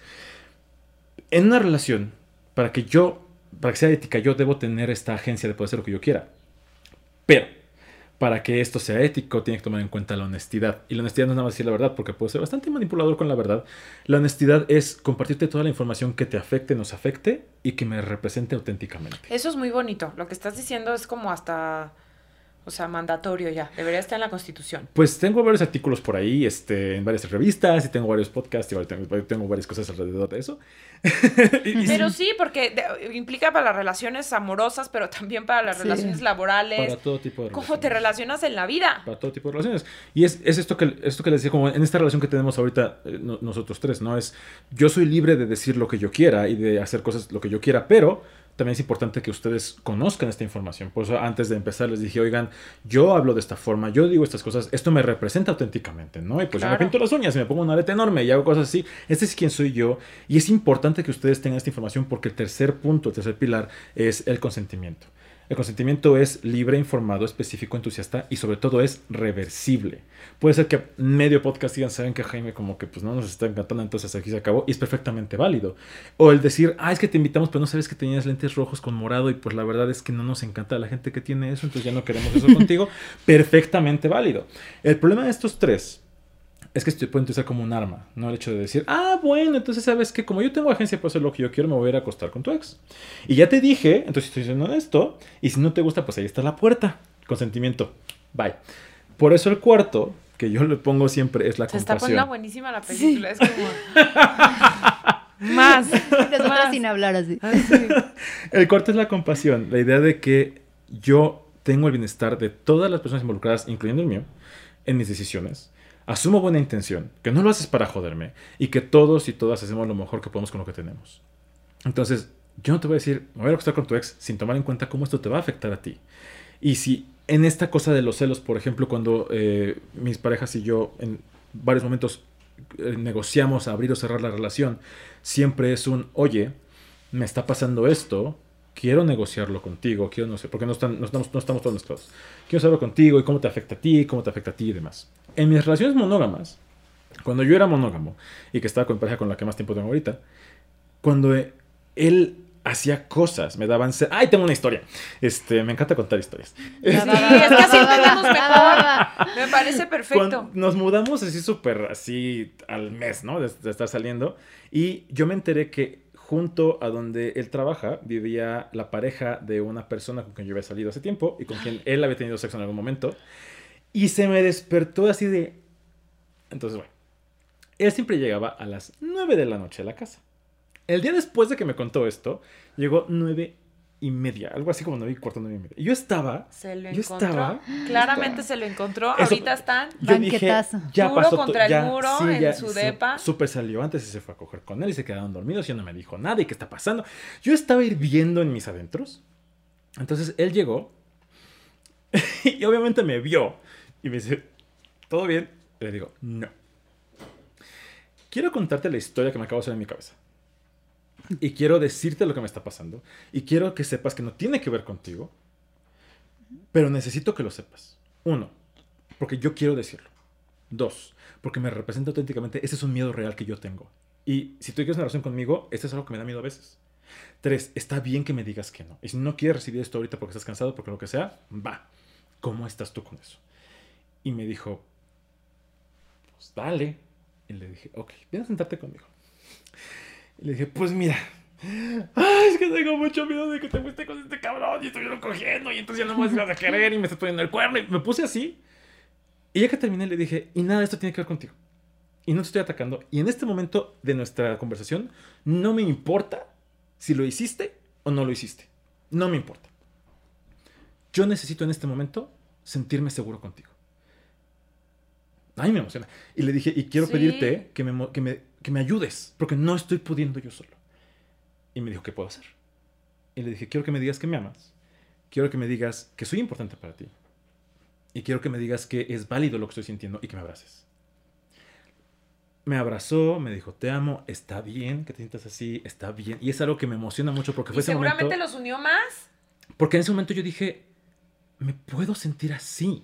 En una relación, para que yo, para que sea ética, yo debo tener esta agencia de poder hacer lo que yo quiera. Pero, para que esto sea ético, tiene que tomar en cuenta la honestidad. Y la honestidad no es nada más decir la verdad, porque puedo ser bastante manipulador con la verdad. La honestidad es compartirte toda la información que te afecte, nos afecte y que me represente auténticamente. Eso es muy bonito. Lo que estás diciendo es como hasta, o sea, mandatorio ya. Debería estar en la Constitución. Pues tengo varios artículos por ahí, este, en varias revistas, y tengo varios podcasts, y tengo, tengo varias cosas alrededor de eso. Pero sí, porque de- implica para las relaciones amorosas, pero también para las Sí. relaciones laborales. para todo tipo de ¿Cómo te relaciones. relacionas en la vida? para todo tipo de relaciones. Y es, es esto, que, esto que les decía, como en esta relación que tenemos ahorita eh, no- nosotros tres, ¿no? Es yo soy libre de decir lo que yo quiera y de hacer cosas lo que yo quiera, pero también es importante que ustedes conozcan esta información. Por eso antes de empezar les dije, oigan, yo hablo de esta forma, yo digo estas cosas, esto me representa auténticamente, ¿no? Y pues yo me pinto las uñas y me pongo un arete enorme y hago cosas así. Este es quien soy yo. Y es importante que ustedes tengan esta información porque el tercer punto, el tercer pilar es el consentimiento. El consentimiento es libre, informado, específico, entusiasta y sobre todo es reversible. Puede ser que medio podcast digan, saben que Jaime como que pues no nos está encantando, entonces aquí se acabó y es perfectamente válido. O el decir, ah, es que te invitamos, pero no sabes que tenías lentes rojos con morado y pues la verdad es que no nos encanta la gente que tiene eso, entonces ya no queremos eso contigo. Perfectamente válido. El problema de estos tres es que esto puede utilizar como un arma, ¿no? El hecho de decir, ah, bueno, entonces sabes que como yo tengo agencia para hacer lo que yo quiero, me voy a ir a acostar con tu ex. Y ya te dije, entonces estoy diciendo esto, y si no te gusta, pues ahí está la puerta. Consentimiento. Bye. Por eso el cuarto, que yo le pongo siempre, es la Se está compasión. poniendo buenísima la película. Es como. Más. Más. sin hablar así. Así. El cuarto es la compasión, la idea de que yo tengo el bienestar de todas las personas involucradas, incluyendo el mío, en mis decisiones. Asumo buena intención, que no lo haces para joderme y que todos y todas hacemos lo mejor que podemos con lo que tenemos. Entonces, yo no te voy a decir, me voy a acostar con tu ex sin tomar en cuenta cómo esto te va a afectar a ti. Y si en esta cosa de los celos, por ejemplo, cuando eh, mis parejas y yo en varios momentos eh, negociamos abrir o cerrar la relación, siempre es un, oye, me está pasando esto, quiero negociarlo contigo, quiero no sé, porque no, están, no, estamos, no estamos todos mezclados. Quiero saberlo contigo y cómo te afecta a ti, cómo te afecta a ti y demás. En mis relaciones monógamas, cuando yo era monógamo y que estaba con pareja con la que más tiempo tengo ahorita, cuando él hacía cosas, me daban... ¡Ay, tengo una historia! Este, me encanta contar historias. Sí, es que así mejor. Me parece perfecto. Cuando nos mudamos así súper, así al mes, ¿no? De, de, estar saliendo. Y yo me enteré que junto a donde él trabaja vivía la pareja de una persona con quien yo había salido hace tiempo y con quien él había tenido sexo en algún momento. Y se me despertó así de... Entonces, bueno, él siempre llegaba a las 9 de la noche a la casa. El día después de que me contó esto, llegó nueve y media, algo así como nueve y cuarto, nueve y media. Y yo estaba. Se lo yo encontró. estaba. Claramente estaba. se lo encontró. Eso- Ahorita están Yo dije, ya Muro pasó. contra el ya, muro sí, en ya, su depa. Súper salió antes y se fue a coger con él y se quedaron dormidos y no me dijo nada y qué está pasando. Yo estaba hirviendo en mis adentros. Entonces él llegó y obviamente me vio y me dice, ¿todo bien? Y le digo, no. Quiero contarte la historia que me acabo de hacer en mi cabeza. Y quiero decirte lo que me está pasando. Y quiero que sepas que no tiene que ver contigo. Pero necesito que lo sepas. Uno, porque yo quiero decirlo. Dos, porque me representa auténticamente. Ese es un miedo real que yo tengo. Y si tú quieres una relación conmigo, este es algo que me da miedo a veces. Tres, está bien que me digas que no. Y si no quieres recibir esto ahorita porque estás cansado, porque lo que sea, va. ¿Cómo estás tú con eso? Y me dijo, pues dale. Y le dije, ok, ven a sentarte conmigo. Y le dije, pues mira, ay, es que tengo mucho miedo de que te fuiste con este cabrón y estuvieron cogiendo y entonces ya no me vas a querer y me estás poniendo el cuerno. Y me puse así. Y ya que terminé le dije, y nada, esto tiene que ver contigo. Y no te estoy atacando. Y en este momento de nuestra conversación, no me importa si lo hiciste o no lo hiciste. No me importa. Yo necesito en este momento sentirme seguro contigo. Ay, me emociona. Y le dije, y quiero Sí. pedirte que me, que, me, que me ayudes, porque no estoy pudiendo yo solo. Y me dijo, ¿qué puedo hacer? Y le dije, quiero que me digas que me amas. Quiero que me digas que soy importante para ti. Y quiero que me digas que es válido lo que estoy sintiendo y que me abraces. Me abrazó, me dijo, te amo, está bien que te sientas así, está bien. Y es algo que me emociona mucho porque fue Y ese seguramente momento... los unió más. Porque en ese momento yo dije, me puedo sentir así.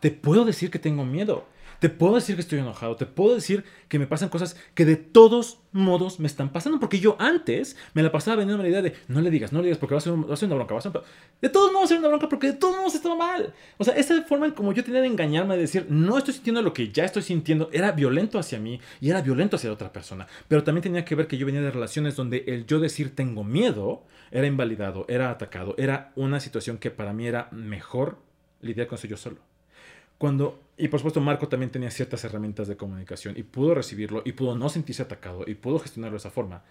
Te puedo decir que tengo miedo. Te puedo decir que estoy enojado. Te puedo decir que me pasan cosas que de todos modos me están pasando. Porque yo antes me la pasaba vendiendo la idea de no le digas, no le digas porque va a ser, un- va a ser una bronca. Va a ser un pe-". De todos modos va a ser una bronca porque de todos modos estaba mal. O sea, esa forma en como yo tenía de engañarme, de decir no estoy sintiendo lo que ya estoy sintiendo, era violento hacia mí y era violento hacia la otra persona. Pero también tenía que ver que yo venía de relaciones donde el yo decir tengo miedo era invalidado, era atacado, era una situación que para mí era mejor lidiar con eso yo solo. Cuando, y por supuesto Marco también tenía ciertas herramientas de comunicación y pudo recibirlo y pudo no sentirse atacado y pudo gestionarlo de esa forma.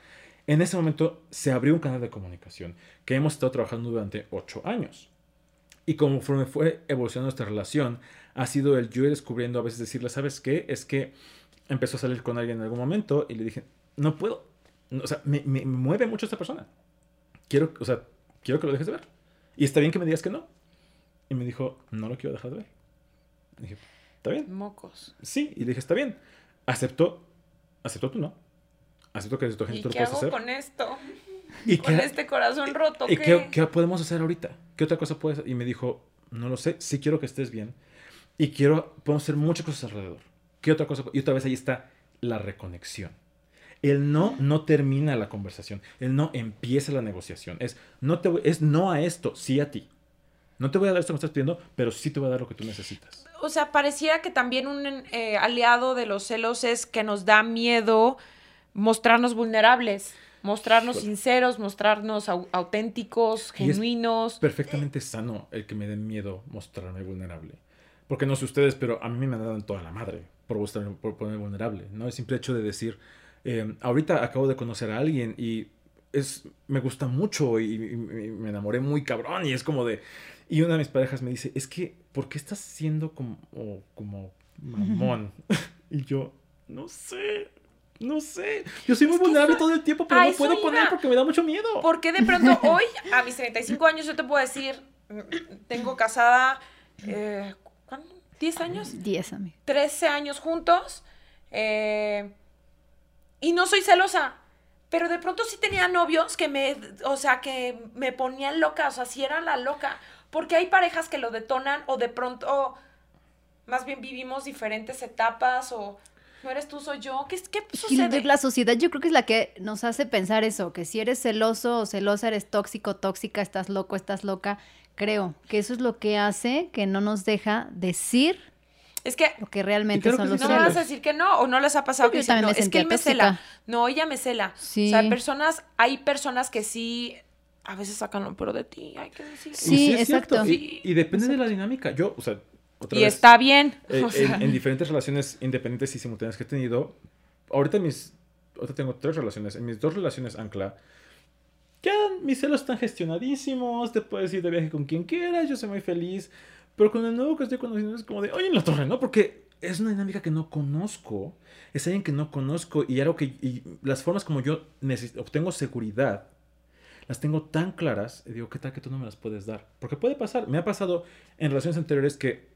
En ese momento se abrió un canal de comunicación que hemos estado trabajando durante ocho años. Y conforme fue evolucionando nuestra relación, ha sido el yo ir descubriendo a veces decirle, ¿sabes qué? Es que empezó a salir con alguien en algún momento y le dije, no puedo. O sea, me- me mueve mucho esta persona. Quiero, o sea, quiero que lo dejes de ver. Y está bien que me digas que no. Y me dijo, no lo quiero dejar de ver. Y dije, está bien. Mocos. Sí, y le dije, está bien. Aceptó, aceptó tú no. Aceptó que ¿Y tú lo qué puedes hago hacer. con esto? ¿Y Con qué- este corazón roto. ¿Y ¿qué? qué, qué podemos hacer ahorita? ¿Qué otra cosa puedes Y me dijo, no lo sé, sí quiero que estés bien. Y quiero, podemos hacer muchas cosas alrededor. ¿Qué otra cosa? Y otra vez ahí está la reconexión. El no no termina la conversación. El no empieza la negociación. Es no, te es no a esto, sí a ti. No te voy a dar esto que me estás pidiendo, pero sí te voy a dar lo que tú necesitas. O sea, pareciera que también un eh, aliado de los celos es que nos da miedo mostrarnos vulnerables, mostrarnos sinceros, mostrarnos au- auténticos, Y es genuinos. Perfectamente sano el que me den miedo mostrarme vulnerable. Porque no sé ustedes, pero a mí me han dado en toda la madre por, mostrarme- por ponerme vulnerable. ¿no? El simple hecho de decir, eh, ahorita acabo de conocer a alguien y es, me gusta mucho y, y- y me enamoré muy cabrón y es como de... Y una de mis parejas me dice, es que, ¿por qué estás siendo como, como mamón? y yo, no sé, no sé. Yo soy muy Es que vulnerable eso- todo el tiempo, pero no puedo poner porque me da mucho miedo. ¿Por qué de pronto hoy, a mis 35 años, yo te puedo decir, mm, tengo casada, eh, ¿cuánto? ¿10 años? 10, amiga. 13 años juntos eh, y no soy celosa. Pero de pronto sí tenía novios que me, o sea, que me ponían loca, o sea, sí era la loca. Porque hay parejas que lo detonan o de pronto, más bien vivimos diferentes etapas o no eres tú, soy yo. ¿Qué, qué sucede? La sociedad yo creo que es la que nos hace pensar eso, que si eres celoso o celosa, eres tóxico, tóxica, estás loco, estás loca. Creo que eso es lo que hace que no nos deja decir Es que lo que realmente son que los sí, no me celos. vas a decir que no, o no les ha pasado Yo que dicen, no, me es que él me cela. No, ella me cela. Sí. O sea, personas, hay personas que sí, a veces sacan lo peor de ti, hay que decir. Sí, es cierto. exacto. Y, y depende de la dinámica. Yo, o sea, otra Y vez, está bien. eh, o sea, en, en diferentes relaciones independientes y simultáneas que he tenido, ahorita mis, ahorita tengo tres relaciones. En mis dos relaciones ancla, ya mis celos están gestionadísimos, te puedes ir de viaje con quien quieras, yo soy muy feliz. Pero con el nuevo que estoy conociendo es como de, oye, en la torre, ¿no? Porque es una dinámica que no conozco, es alguien que no conozco y algo que, y las formas como yo obtengo seguridad las tengo tan claras, y digo, ¿qué tal que tú no me las puedes dar? Porque puede pasar, me ha pasado en relaciones anteriores que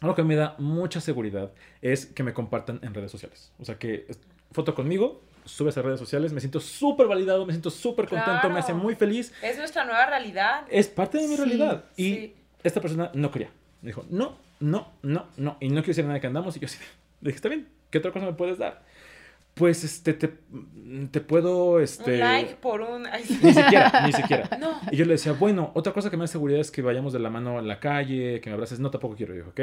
algo que me da mucha seguridad es que me compartan en redes sociales. O sea, que foto conmigo, subes a redes sociales, me siento súper validado, me siento súper contento, me hace Claro. muy feliz. es nuestra nueva realidad. Es parte de mi Sí, realidad. Y sí. esta persona no quería. Me dijo, no, no, no, no. Y no quiero decir nada que andamos. Y yo así, dije, está bien, ¿qué otra cosa me puedes dar? Pues, este, te, te puedo, este... Un like por un... ay, sí. Ni siquiera, ni siquiera. No. Y yo le decía, bueno, otra cosa que me da seguridad es que vayamos de la mano en la calle, que me abraces, no tampoco quiero, dijo, ¿ok?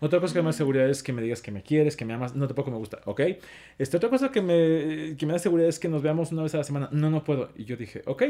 Otra cosa que me da seguridad es que me digas que me quieres, que me amas, no tampoco me gusta, ¿ok? Este, otra cosa que me, que me da seguridad es que nos veamos una vez a la semana, no, no puedo. Y yo dije, ok,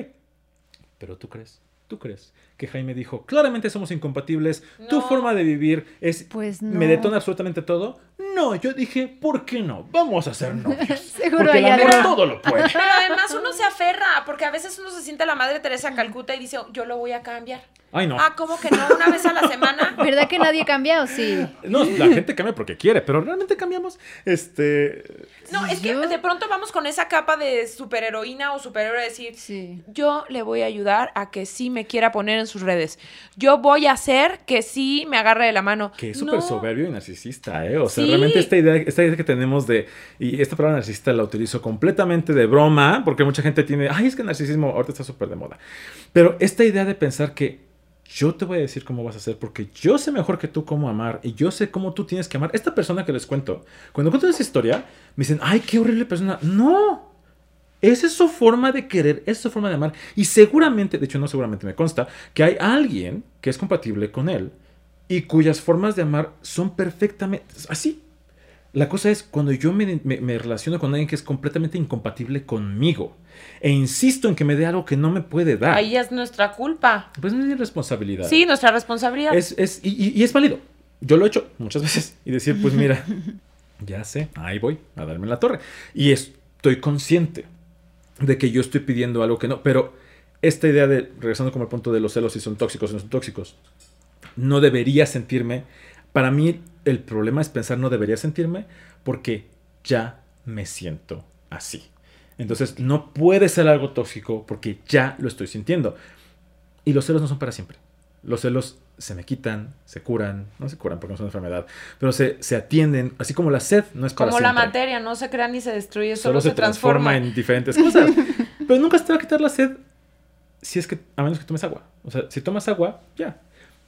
pero tú crees, tú crees que Jaime dijo, claramente somos incompatibles, tu forma de vivir es, Pues no. me detona absolutamente todo. No, yo dije, ¿por qué no? Vamos a ser novios. Seguro Porque el hay amor todo lo puede. Pero además uno se aferra, porque a veces uno se siente la madre Teresa de Calcuta y dice, yo lo voy a cambiar. Ay, no. Ah, ¿cómo que no? Una vez a la semana. ¿Verdad que nadie cambia o sí? No, la gente cambia porque quiere, pero realmente cambiamos. Este. No, es que de pronto vamos con esa capa de superheroína o superhéroe de decir, Sí. yo le voy a ayudar a que sí me quiera poner en sus redes. Yo voy a hacer que sí me agarre de la mano. Que es No. súper soberbio y narcisista, ¿eh? O sea, Sí. Realmente esta idea, esta idea que tenemos de. Y esta palabra narcisista la utilizo completamente de broma, porque mucha gente tiene. Ay, es que el narcisismo ahorita está súper de moda. Pero esta idea de pensar que yo te voy a decir cómo vas a hacer, porque yo sé mejor que tú cómo amar y yo sé cómo tú tienes que amar. Esta persona que les cuento, cuando cuento esa historia, me dicen, ay, qué horrible persona. No. Esa es su forma de querer, esa es su forma de amar. Y seguramente, de hecho no seguramente me consta, que hay alguien que es compatible con él y cuyas formas de amar son perfectamente así. La cosa es cuando yo me, me- me relaciono con alguien que es completamente incompatible conmigo e insisto en que me dé algo que no me puede dar, Ahí es nuestra culpa. pues no es mi responsabilidad. Sí, nuestra responsabilidad. Es, es- y, y- y es válido. Yo lo he hecho muchas veces. Y decir, pues mira, ya sé, ahí voy a darme la torre. Y estoy consciente de que yo estoy pidiendo algo que no. Pero esta idea de, regresando como al punto de los celos, si son tóxicos o no son tóxicos, no debería sentirme. Para mí, el problema es pensar no debería sentirme porque ya me siento así. Entonces, no puede ser algo tóxico porque ya lo estoy sintiendo. Y los celos no son para siempre. Los celos se me quitan, se curan, no se curan porque no son una enfermedad, pero se, se atienden, así como la sed no es para Como la materia, no se crea ni se destruye, Solo, solo, se, transforma. en diferentes cosas. pero nunca se te va a quitar la sed si es que, a menos que tomes agua. O sea, si tomas agua, ya.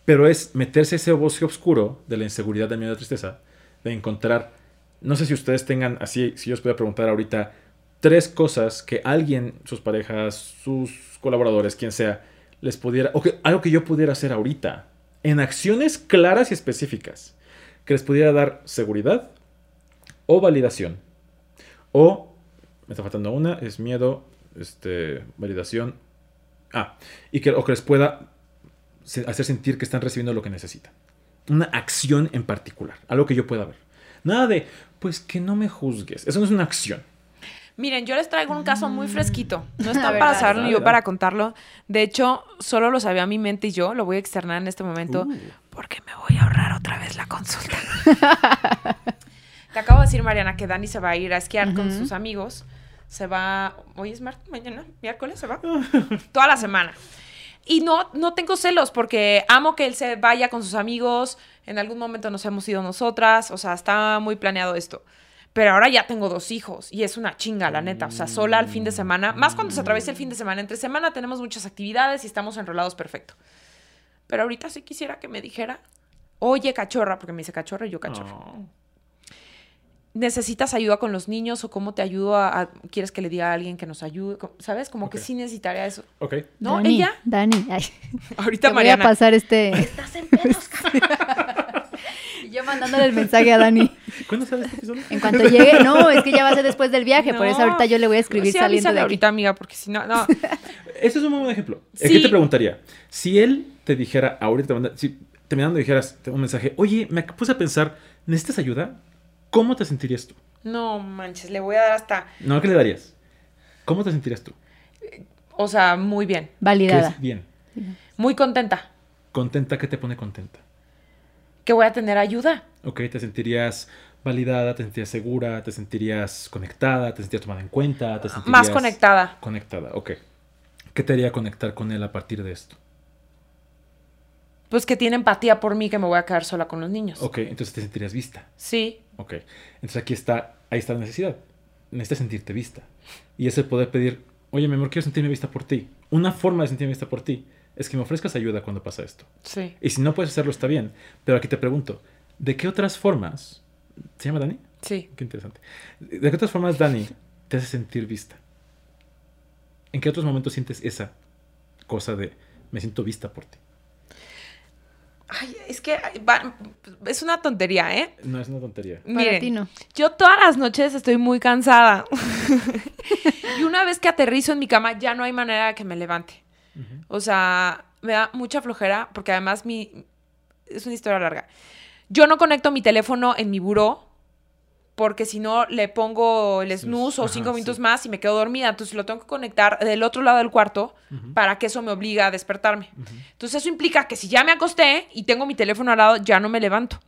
Pero es meterse ese bosque oscuro de la inseguridad, del miedo, de tristeza, de encontrar, no sé si ustedes tengan así, si yo os pudiera preguntar ahorita, tres cosas que alguien, sus parejas, sus colaboradores, quien sea, les pudiera, o que algo que yo pudiera hacer ahorita, en acciones claras y específicas, que les pudiera dar seguridad o validación. O, me está faltando una, es miedo, este, validación. Ah, y que, o que les pueda hacer sentir que están recibiendo lo que necesitan. Una acción en particular, algo que yo pueda ver. Nada de, pues que no me juzgues. Eso no es una acción. Miren, yo les traigo un caso muy fresquito. No está para saberlo ni yo para contarlo. De hecho, solo lo sabía mi mente y yo. Lo voy a externar en este momento Uh. porque me voy a ahorrar otra vez la consulta. Te acabo de decir, Mariana, que Dani se va a ir a esquiar con sus amigos. Se va. Hoy es martes, mañana, miércoles, se va. Toda la semana. Y no, no tengo celos porque amo que él se vaya con sus amigos. En algún momento nos hemos ido nosotras. O sea, está muy planeado esto. Pero ahora ya tengo dos hijos y es una chinga, la neta. O sea, sola al fin de semana. Más cuando se atraviesa el fin de semana. Entre semana tenemos muchas actividades y estamos enrolados perfecto. Pero ahorita sí quisiera que me dijera, oye, cachorra, porque me dice cachorra y yo cachorra. Oh. ¿Necesitas ayuda con los niños o cómo te ayudo a, a- ¿Quieres que le diga a alguien que nos ayude? ¿Sabes? Como que sí necesitaría eso. Ok. ¿No? Dani, ¿Ella? Dani, ay, Ahorita te voy a Mariana. pasar este... Estás en pedos, Y yo mandándole el mensaje a Dani. ¿Cuándo sale este episodio? En cuanto llegue, no, es que ya va a ser después del viaje, por eso ahorita yo le voy a escribir Sí, saliendo de aquí. ahorita, amiga, porque si no, no. Ese es un muy buen ejemplo. Sí. Aquí te preguntaría, si él te dijera, ahorita te manda, si terminando dijeras un mensaje, oye, me puse a pensar, ¿necesitas ayuda? ¿Cómo te sentirías tú? No manches, le voy a dar hasta. No, ¿qué le darías? ¿Cómo te sentirías tú? O sea, muy bien. ¿Qué Validada. es bien? Muy contenta ¿Contenta? ¿Qué te pone contenta? que voy a tener ayuda. Ok, te sentirías validada, te sentirías segura, te sentirías conectada, te sentirías tomada en cuenta, te sentirías... Más conectada. Conectada, ok. ¿Qué te haría conectar con él a partir de esto? Pues que tiene empatía por mí que me voy a quedar sola con los niños. Ok, entonces te sentirías vista. Sí. Ok. Entonces aquí está, ahí está la necesidad. Necesitas sentirte vista. Y es el poder pedir, oye, mi amor, quiero sentirme vista por ti. Una forma de sentirme vista por ti es que me ofrezcas ayuda cuando pasa esto. Sí. Y si no puedes hacerlo, está bien. Pero aquí te pregunto, ¿de qué otras formas... ¿Se llama Dani? Sí. Qué interesante. ¿De qué otras formas Dani te hace sentir vista? ¿En qué otros momentos sientes esa cosa de me siento vista por ti? Ay, es que va- es una tontería, ¿eh? No es una tontería. Para Miren, ti no. yo todas las noches estoy muy cansada. y una vez que aterrizo en mi cama, ya no hay manera de que me levante. O sea, me da mucha flojera porque además mi... Es una historia larga. Yo no conecto mi teléfono en mi buró porque si no le pongo el snooze o Ajá, cinco minutos sí. más y me quedo dormida. Entonces lo tengo que conectar del otro lado del cuarto para que eso me obliga a despertarme. Ujú. Entonces eso implica que si ya me acosté y tengo mi teléfono al lado, ya no me levanto.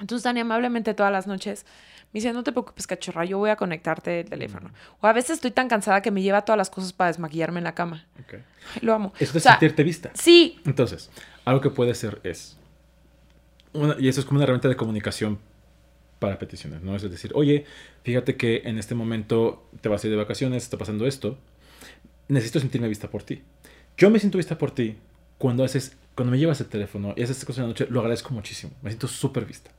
Entonces tan amablemente todas las noches me dice, no te preocupes, cachorra, yo voy a conectarte el teléfono. O a veces estoy tan cansada que me lleva todas las cosas para desmaquillarme en la cama. Ok. Ay, lo amo. Eso O es sea, sentirte vista. sí, Entonces, algo que puede ser es, una- y eso es como una herramienta de comunicación para peticiones, ¿no? Es decir, oye, fíjate que en este momento te vas a ir de vacaciones, está pasando esto, necesito sentirme vista por ti. Yo me siento vista por ti cuando haces, cuando me llevas el teléfono y haces estas cosas en la noche, lo agradezco muchísimo, me siento súper vista.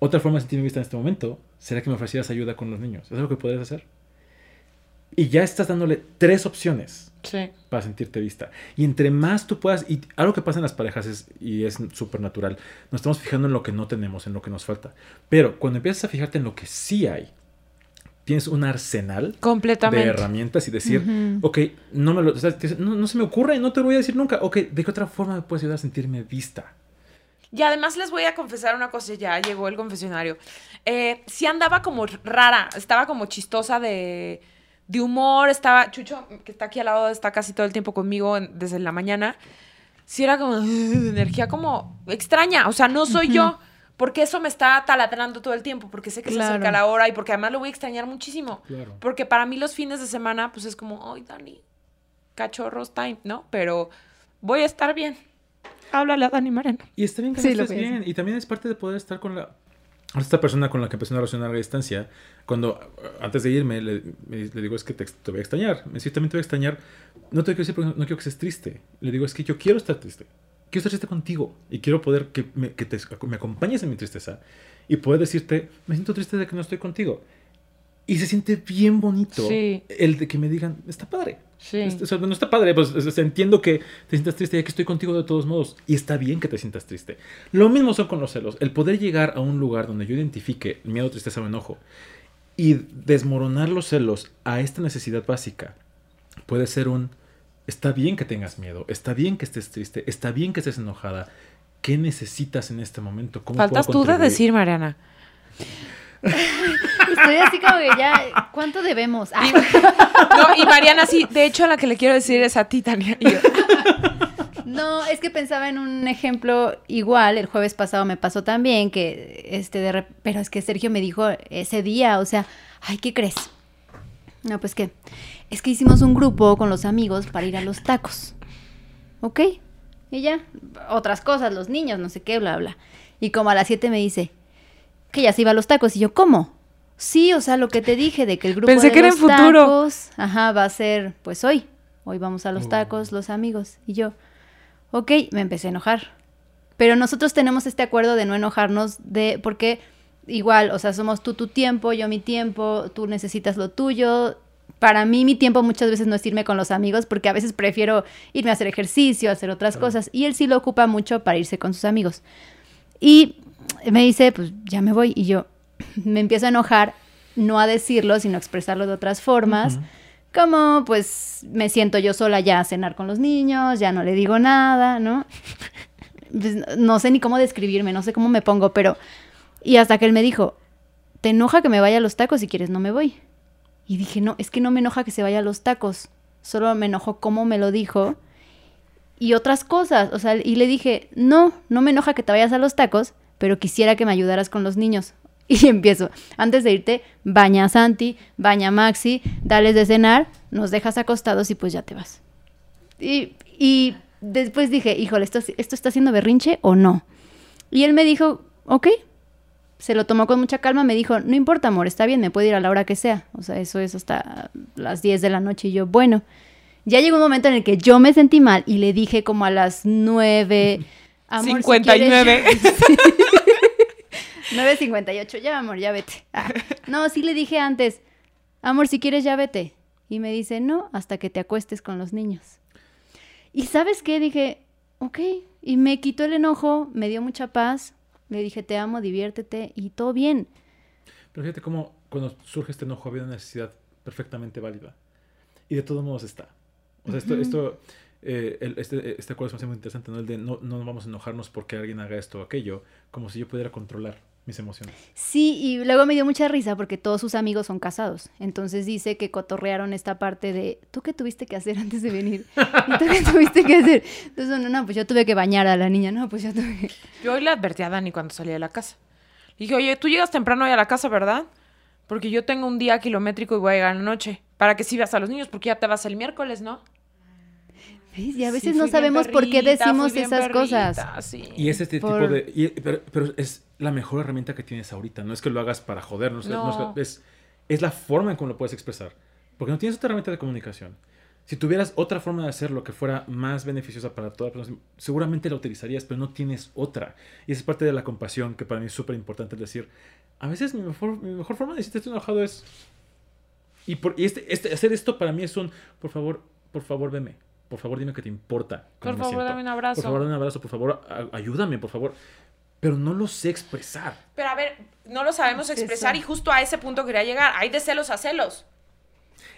Otra forma de sentirme vista en este momento será que me ofrecieras ayuda con los niños. ¿Es algo que podrías hacer? Y ya estás dándole tres opciones sí. para sentirte vista. Y entre más tú puedas, y algo que pasa en las parejas es, y es súper natural, nos estamos fijando en lo que no tenemos, en lo que nos falta. Pero cuando empiezas a fijarte en lo que sí hay, tienes un arsenal de herramientas y decir, ok, no, me lo, o sea, te- no, no se me ocurre, no te lo voy a decir nunca. Ok, ¿de qué otra forma me puedes ayudar a sentirme vista? Y además les voy a confesar una cosa, ya llegó el confesionario. Eh, sí andaba como rara, estaba como chistosa de, de humor, estaba, Chucho, que está aquí al lado, está casi todo el tiempo conmigo en- desde la mañana. Sí era como energía como extraña, o sea, no soy yo, porque eso me está taladrando todo el tiempo, porque sé que se Claro. acerca la hora y porque además lo voy a extrañar muchísimo. Claro. Porque para mí los fines de semana, pues es como, ay, Dani, cachorros time, ¿no? Pero voy a estar bien. Háblale a Dani Moreno. Y está bien que Sí, lo bien. Y también es parte de poder estar con la esta persona con la que empecé una relación a larga distancia. Cuando antes de irme le, me- le digo es que te, te voy a extrañar. Me dice también te voy a extrañar. No te quiero decir porque no, no quiero que estés triste. Le digo es que yo quiero estar triste. Quiero estar triste contigo y quiero poder que me, que te- me acompañes en mi tristeza y poder decirte me siento triste de que no estoy contigo. Y se siente bien bonito Sí. el de que me digan está padre. Sí. Este, o sea, no está padre, pues o sea, entiendo que te sientas triste y que estoy contigo de todos modos. Y está bien que te sientas triste. Lo mismo son con los celos. El poder llegar a un lugar donde yo identifique miedo, tristeza o enojo y desmoronar los celos a esta necesidad básica puede ser un está bien que tengas miedo, está bien que estés triste, está bien que estés enojada. ¿Qué necesitas en este momento? ¿Cómo Faltas puedo tú de decir, Mariana. Estoy así como que ya, ¿cuánto debemos? Ah. Y, no, y Mariana sí, de hecho la que le quiero decir es a ti, Tania. Y yo, No, es que pensaba en un ejemplo igual, el jueves pasado me pasó también, que este de rep- pero es que Sergio me dijo ese día, o sea, ay, ¿qué crees? No, pues qué, es que hicimos un grupo con los amigos para ir a los tacos, ¿ok? Y ya, otras cosas, los niños, no sé qué, bla, bla. Y como a las 7 me dice, que ya se iba a los tacos, y yo, ¿cómo? Sí, o sea, lo que te dije de que el grupo Pensé de que era en los futuro. tacos, ajá, va a ser, pues hoy, hoy vamos a los Oh. tacos, los amigos. Y yo, ok, me empecé a enojar. Pero nosotros tenemos este acuerdo de no enojarnos, de porque igual, o sea, somos tú tu tiempo, yo mi tiempo, tú necesitas lo tuyo. Para mí mi tiempo muchas veces no es irme con los amigos porque a veces prefiero irme a hacer ejercicio, hacer otras Claro. cosas. Y él sí lo ocupa mucho para irse con sus amigos. Y me dice, pues ya me voy. Y yo me empiezo a enojar, no a decirlo, sino a expresarlo de otras formas. Como, pues, me siento yo sola ya a cenar con los niños, ya no le digo nada, ¿no? Pues, no sé ni cómo describirme, no sé cómo me pongo, pero... Y hasta que él me dijo, ¿te enoja que me vaya a los tacos? Si quieres, no me voy. Y dije, no, es que no me enoja que se vaya a los tacos. Solo me enojó cómo me lo dijo y otras cosas. O sea, y le dije, no, no me enoja que te vayas a los tacos, pero quisiera que me ayudaras con los niños. Y empiezo, antes de irte, baña a Santi, baña a Maxi, dales de cenar, nos dejas acostados y pues ya te vas. Y, y después dije, híjole, ¿esto, ¿esto está haciendo berrinche o no? Y él me dijo, ok. Se lo tomó con mucha calma, me dijo, no importa, amor, está bien, me puedo ir a la hora que sea. O sea, eso es hasta las 10 de la noche. Y yo, bueno, ya llegó un momento en el que yo me sentí mal y le dije como a las 9... Amor, si 59. quieres- 9.58, ya amor, ya vete. Ah, no, sí le dije antes, amor, si quieres ya vete. Y me dice, no, hasta que te acuestes con los niños. Y sabes qué, dije, ok. Y me quitó el enojo, me dio mucha paz. Le dije, te amo, diviértete y todo bien. Pero fíjate cómo cuando surge este enojo había una necesidad perfectamente válida. Y de todos modos está. O sea, esto, esto eh, el- este, este acuerdo hace muy interesante, ¿no? El de no, no vamos a enojarnos porque alguien haga esto o aquello, como si yo pudiera controlar mis emociones. Sí, y luego me dio mucha risa porque todos sus amigos son casados. Entonces dice que cotorrearon esta parte de, ¿tú qué tuviste que hacer antes de venir? ¿Y tú qué tuviste que hacer? Entonces, no, no, pues yo tuve que bañar a la niña. No, pues yo tuve que... Yo hoy le advertí a Dani cuando salí de la casa. Le dije, oye, tú llegas temprano hoy a la casa, ¿verdad? Porque yo tengo un día kilométrico y voy a llegar en la noche. Para que sí veas a los niños, porque ya te vas el miércoles, ¿no? ¿Ves? Y a veces no sabemos por qué decimos esas cosas. perrita, sí. Y es este Por- tipo de... y- pero, pero es la mejor herramienta que tienes ahorita. No es que lo hagas para joder, no es, no es- No. es, es la forma en cómo lo puedes expresar. Porque no tienes otra herramienta de comunicación. Si tuvieras otra forma de hacerlo que fuera más beneficiosa para toda persona, seguramente la utilizarías, pero no tienes otra. Y esa es parte de la compasión que para mí es súper importante. Es decir, a veces mi mejor, mi mejor forma de decirte estoy enojado es... Y, por, y este, este, hacer esto para mí es un, por favor, por favor, veme. Por favor, dime que te importa. Por me favor, siento. dame un abrazo. Por favor, dame un abrazo. Por favor, ayúdame, por favor. Pero no lo sé expresar. Pero a ver, no lo sabemos expresar y justo a ese punto quería llegar. Hay de celos a celos.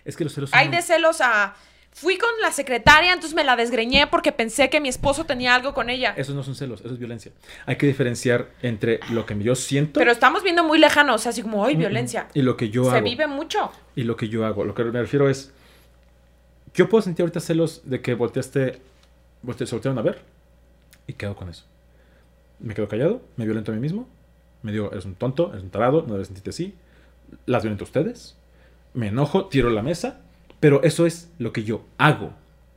Es que los celos son Hay de celos a... Fui con la secretaria, entonces me la desgreñé porque pensé que mi esposo tenía algo con ella. Esos no son celos, eso es violencia. Hay que diferenciar entre lo que yo siento Pero estamos viendo muy lejanos, así como, ¡ay, Mm, violencia! y lo que yo Se hago. vive mucho. Y lo que yo hago. Lo que me refiero es. Yo puedo sentir ahorita celos de que volteaste. volte- se voltearon a ver. Y quedo con eso. Me quedo callado, me violento a mí mismo. Me digo, eres un tonto, eres un tarado, no debes sentirte así. Las violento a ustedes. Me enojo, tiro la mesa. Pero eso es lo que yo hago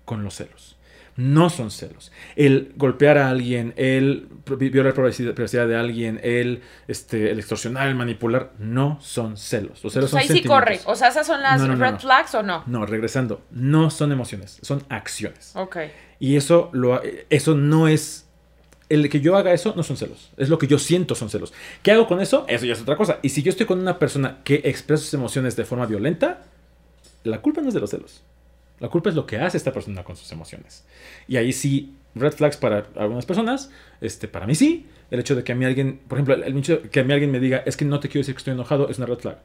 con los celos. No son celos. El golpear a alguien, el violar privacidad privacidad de alguien, el, este, el extorsionar, el manipular, no son celos. Los celos Entonces son ahí sí corre. O sea, ¿esas son las No, no, no, red flags o no? No, regresando. No son emociones, son acciones. Ok. Y eso, lo, eso no es... El que yo haga eso no son celos. Es lo que yo siento son celos. ¿Qué hago con eso? Eso ya es otra cosa. Y si yo estoy con una persona que expresa sus emociones de forma violenta, la culpa no es de los celos. La culpa es lo que hace esta persona con sus emociones. Y ahí sí, red flags para algunas personas, este, para mí sí. El hecho de que a mí alguien, por ejemplo, el hecho de que a mí alguien me diga, es que no te quiero decir que estoy enojado, es una red flag.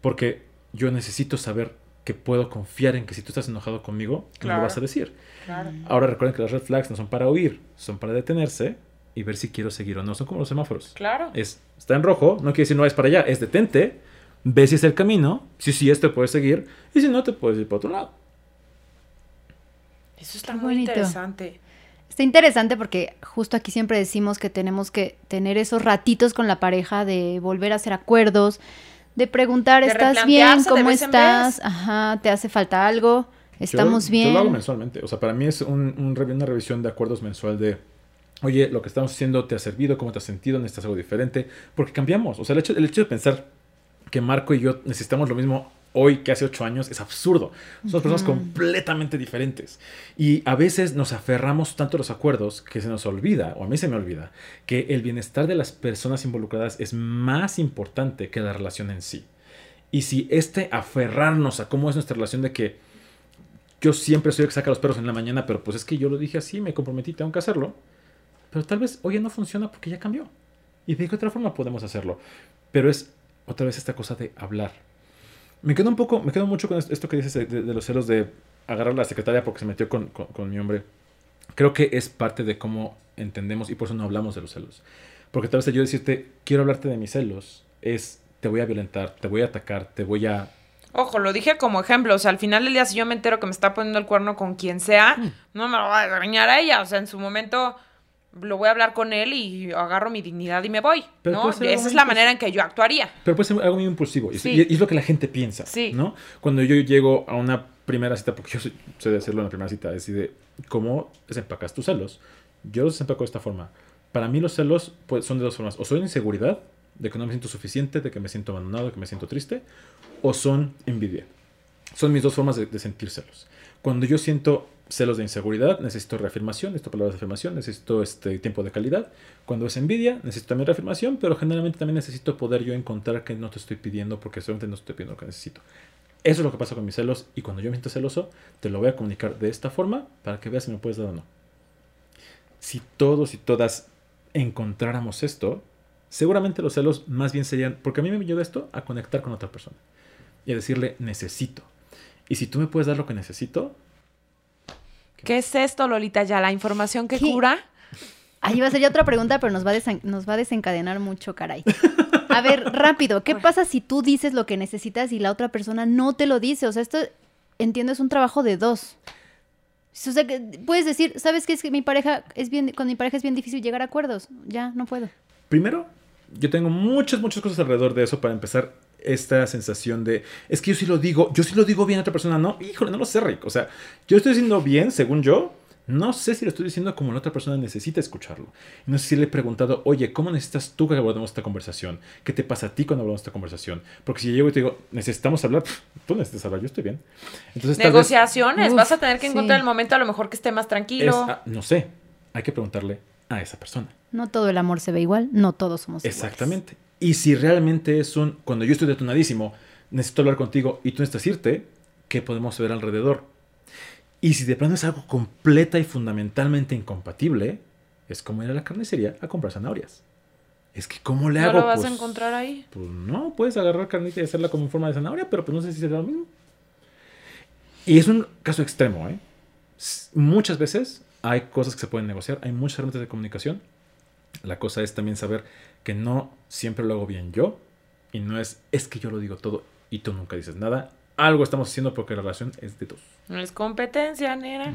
Porque yo necesito saber que puedo confiar en que si tú estás enojado conmigo, me Claro. lo vas a decir. Claro. Ahora recuerden que las red flags no son para huir, son para detenerse y ver si quiero seguir o no. Son como los semáforos. Claro. Es, está en rojo, no quiere decir no es para allá, es detente, Ves si es el camino, si sí este puedes seguir, y si no, te puedes ir para otro lado. Eso está Qué muy bonito. interesante. Está interesante porque justo aquí siempre decimos que tenemos que tener esos ratitos con la pareja de volver a hacer acuerdos, de preguntar, De ¿estás bien? ¿Cómo estás? Ajá, ¿te hace falta algo? ¿Estamos yo, bien? Yo lo hago mensualmente. O sea, para mí es un, un una revisión de acuerdos mensual de, oye, lo que estamos haciendo te ha servido, cómo te has sentido, necesitas algo diferente. Porque cambiamos. O sea, el hecho, el hecho de pensar que Marco y yo necesitamos lo mismo hoy que hace ocho años es absurdo. Somos personas completamente diferentes. Y a veces nos aferramos tanto a los acuerdos que se nos olvida, o a mí se me olvida, que el bienestar de las personas involucradas es más importante que la relación en sí. Y si este aferrarnos a cómo es nuestra relación de que yo siempre soy el que saca los perros en la mañana, pero pues es que yo lo dije así, me comprometí, tengo que hacerlo. Pero tal vez hoy ya no funciona porque ya cambió. Y de qué otra forma podemos hacerlo. Pero es otra vez esta cosa de hablar. Me quedo un poco, me quedo mucho con esto que dices de, de- de los celos de agarrar a la secretaria porque se metió con, con- con mi hombre. Creo que es parte de cómo entendemos y por eso no hablamos de los celos. Porque tal vez yo decirte, quiero hablarte de mis celos, es te voy a violentar, te voy a atacar, te voy a Ojo, lo dije como ejemplo. O sea, al final del día, si yo me entero que me está poniendo el cuerno con quien sea, Mm. no me lo va a dañar a ella. O sea, en su momento lo voy a hablar con él y agarro mi dignidad y me voy. Pero ¿no? Esa es la manera en que yo actuaría. Pero puede ser algo muy impulsivo. Y, Sí. y es lo que la gente piensa. Sí. ¿no? Cuando yo llego a una primera cita, porque yo soy- sé de hacerlo en la primera cita, es de cómo desempacas tus celos. Yo los desempaco de esta forma. Para mí los celos pues, son de dos formas. O son inseguridad, de que no me siento suficiente, de que me siento abandonado, de que me siento triste. O son envidia. Son mis dos formas de, de sentir celos. Cuando yo siento celos de inseguridad, necesito reafirmación, necesito palabras de afirmación, necesito este tiempo de calidad. Cuando es envidia, necesito también reafirmación, pero generalmente también necesito poder yo encontrar que no te estoy pidiendo porque solamente no estoy pidiendo lo que necesito. Eso es lo que pasa con mis celos y cuando yo me siento celoso, te lo voy a comunicar de esta forma para que veas si me puedes dar o no. Si todos y todas encontráramos esto, seguramente los celos más bien serían, porque a mí me ayuda esto a conectar con otra persona y a decirle necesito. Y si tú me puedes dar lo que necesito, ¿Qué es esto, Lolita? Ya la información que ¿Qué? cura. Ahí va a ser ya otra pregunta, pero nos va, a desen- nos va a desencadenar mucho, caray. A ver, rápido, ¿qué pasa si tú dices lo que necesitas y la otra persona no te lo dice? O sea, esto, entiendo, es un trabajo de dos. O sea, que puedes decir, ¿sabes qué? Es que mi pareja es bien, con mi pareja es bien difícil llegar a acuerdos. Ya, no puedo. Primero, yo tengo muchas, muchas cosas alrededor de eso para empezar esta sensación de, es que yo sí lo digo, yo sí lo digo bien a otra persona, no, híjole, no lo sé, Rick. O sea, yo estoy diciendo bien, según yo, no sé si lo estoy diciendo como la otra persona necesita escucharlo. No sé si le he preguntado, oye, ¿cómo necesitas tú que abordemos esta conversación? ¿Qué te pasa a ti cuando hablamos esta conversación? Porque si llego y te digo, necesitamos hablar, tú necesitas hablar, yo estoy bien. Entonces, tal vez Negociaciones. Uf, Vas a tener que sí. encontrar el momento a lo mejor que esté más es, tranquilo. ah, no sé, hay que preguntarle a esa persona. No todo el amor se ve igual, no todos somos iguales. Exactamente. Y si realmente es un, cuando yo estoy detonadísimo, necesito hablar contigo y tú necesitas irte, ¿qué podemos ver alrededor? Y si de plano es algo completa y fundamentalmente incompatible, es como ir a la carnicería a comprar zanahorias. Es que, ¿cómo le no hago? lo vas Pues, a encontrar ahí. Pues no, puedes agarrar carnita y hacerla como en forma de zanahoria, pero pues no sé si será lo mismo. Y es un caso extremo, ¿eh? Muchas veces hay cosas que se pueden negociar, hay muchas herramientas de comunicación. La cosa es también saber que no siempre lo hago bien yo y no es, es que yo lo digo todo y tú nunca dices nada. Algo estamos haciendo porque la relación es de dos. No es competencia, nena.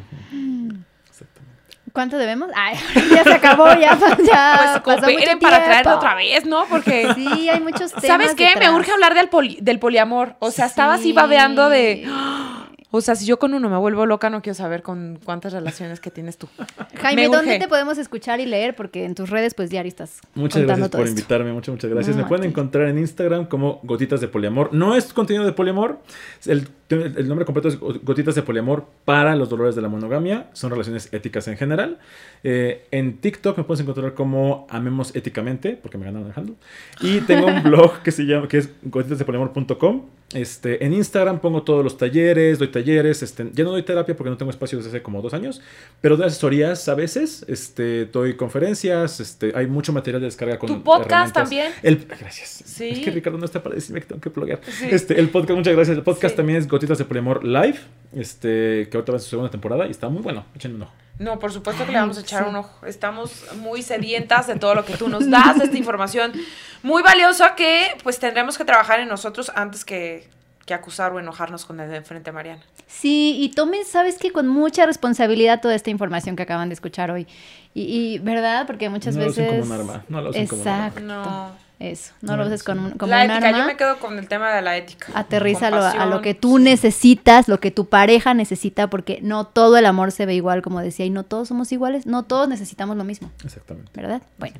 Exactamente. ¿Cuánto debemos? Ay, ya se acabó, ya, ya Pues pasó mucho para traerlo otra vez, ¿no? Porque. Sí, hay muchos temas ¿Sabes qué? Me detrás. urge hablar del, poli- del poliamor. O sea, estaba así Sí. babeando de. O sea, si yo con uno me vuelvo loca, no quiero saber con cuántas relaciones que tienes tú. Jaime, Me ¿dónde te podemos escuchar y leer? Porque en tus redes, pues, diario estás Muchas gracias todo por esto. invitarme, muchas, muchas gracias. No, Me pueden encontrar en Instagram como Gotitas de Poliamor. No es contenido de poliamor, el, el nombre completo es Gotitas de Poliamor para los dolores de la monogamia. Son relaciones éticas en general. Eh, en TikTok me puedes encontrar como Amemos Éticamente, porque me ganaron handle. Y tengo un blog que se llama, que es gotitasdepoliamor.com. Este, en Instagram pongo todos los talleres, doy talleres, este, ya no doy terapia porque no tengo espacio desde hace como dos años, pero doy asesorías a veces, este, doy conferencias, este, hay mucho material de descarga con ¿Tu podcast también? El, gracias. Sí. Es que Ricardo no está para decirme que tengo que pluguear. Sí. Este, el podcast, muchas gracias. El podcast Sí. también es Gotitas de Poliamor Live, este, que ahorita va en su segunda temporada y está muy bueno. Échenle un ojo. No, por supuesto que le vamos a echar un ojo. Estamos muy sedientas de todo lo que tú nos das, de esta información muy valiosa que pues tendremos que trabajar en nosotros antes que, que acusar o enojarnos con el de enfrente, Mariana. Sí, y tomen, sabes que con mucha responsabilidad toda esta información que acaban de escuchar hoy. Y, y ¿verdad? Porque muchas No lo veces... usen como un arma, no lo usen como un arma. Exacto. No. Eso, no, No, lo uses sí. con un, como la un ética, arma. yo me quedo con el tema de la ética. Aterrízalo a, a lo que tú necesitas, lo que tu pareja necesita, porque no todo el amor se ve igual, como decía, y no todos somos iguales, no todos necesitamos lo mismo, Exactamente. ¿verdad? Bueno,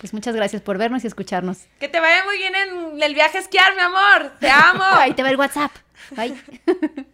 pues muchas gracias por vernos y escucharnos. Que te vaya muy bien en el viaje a esquiar, mi amor. Te amo. Ahí te va el WhatsApp. Bye.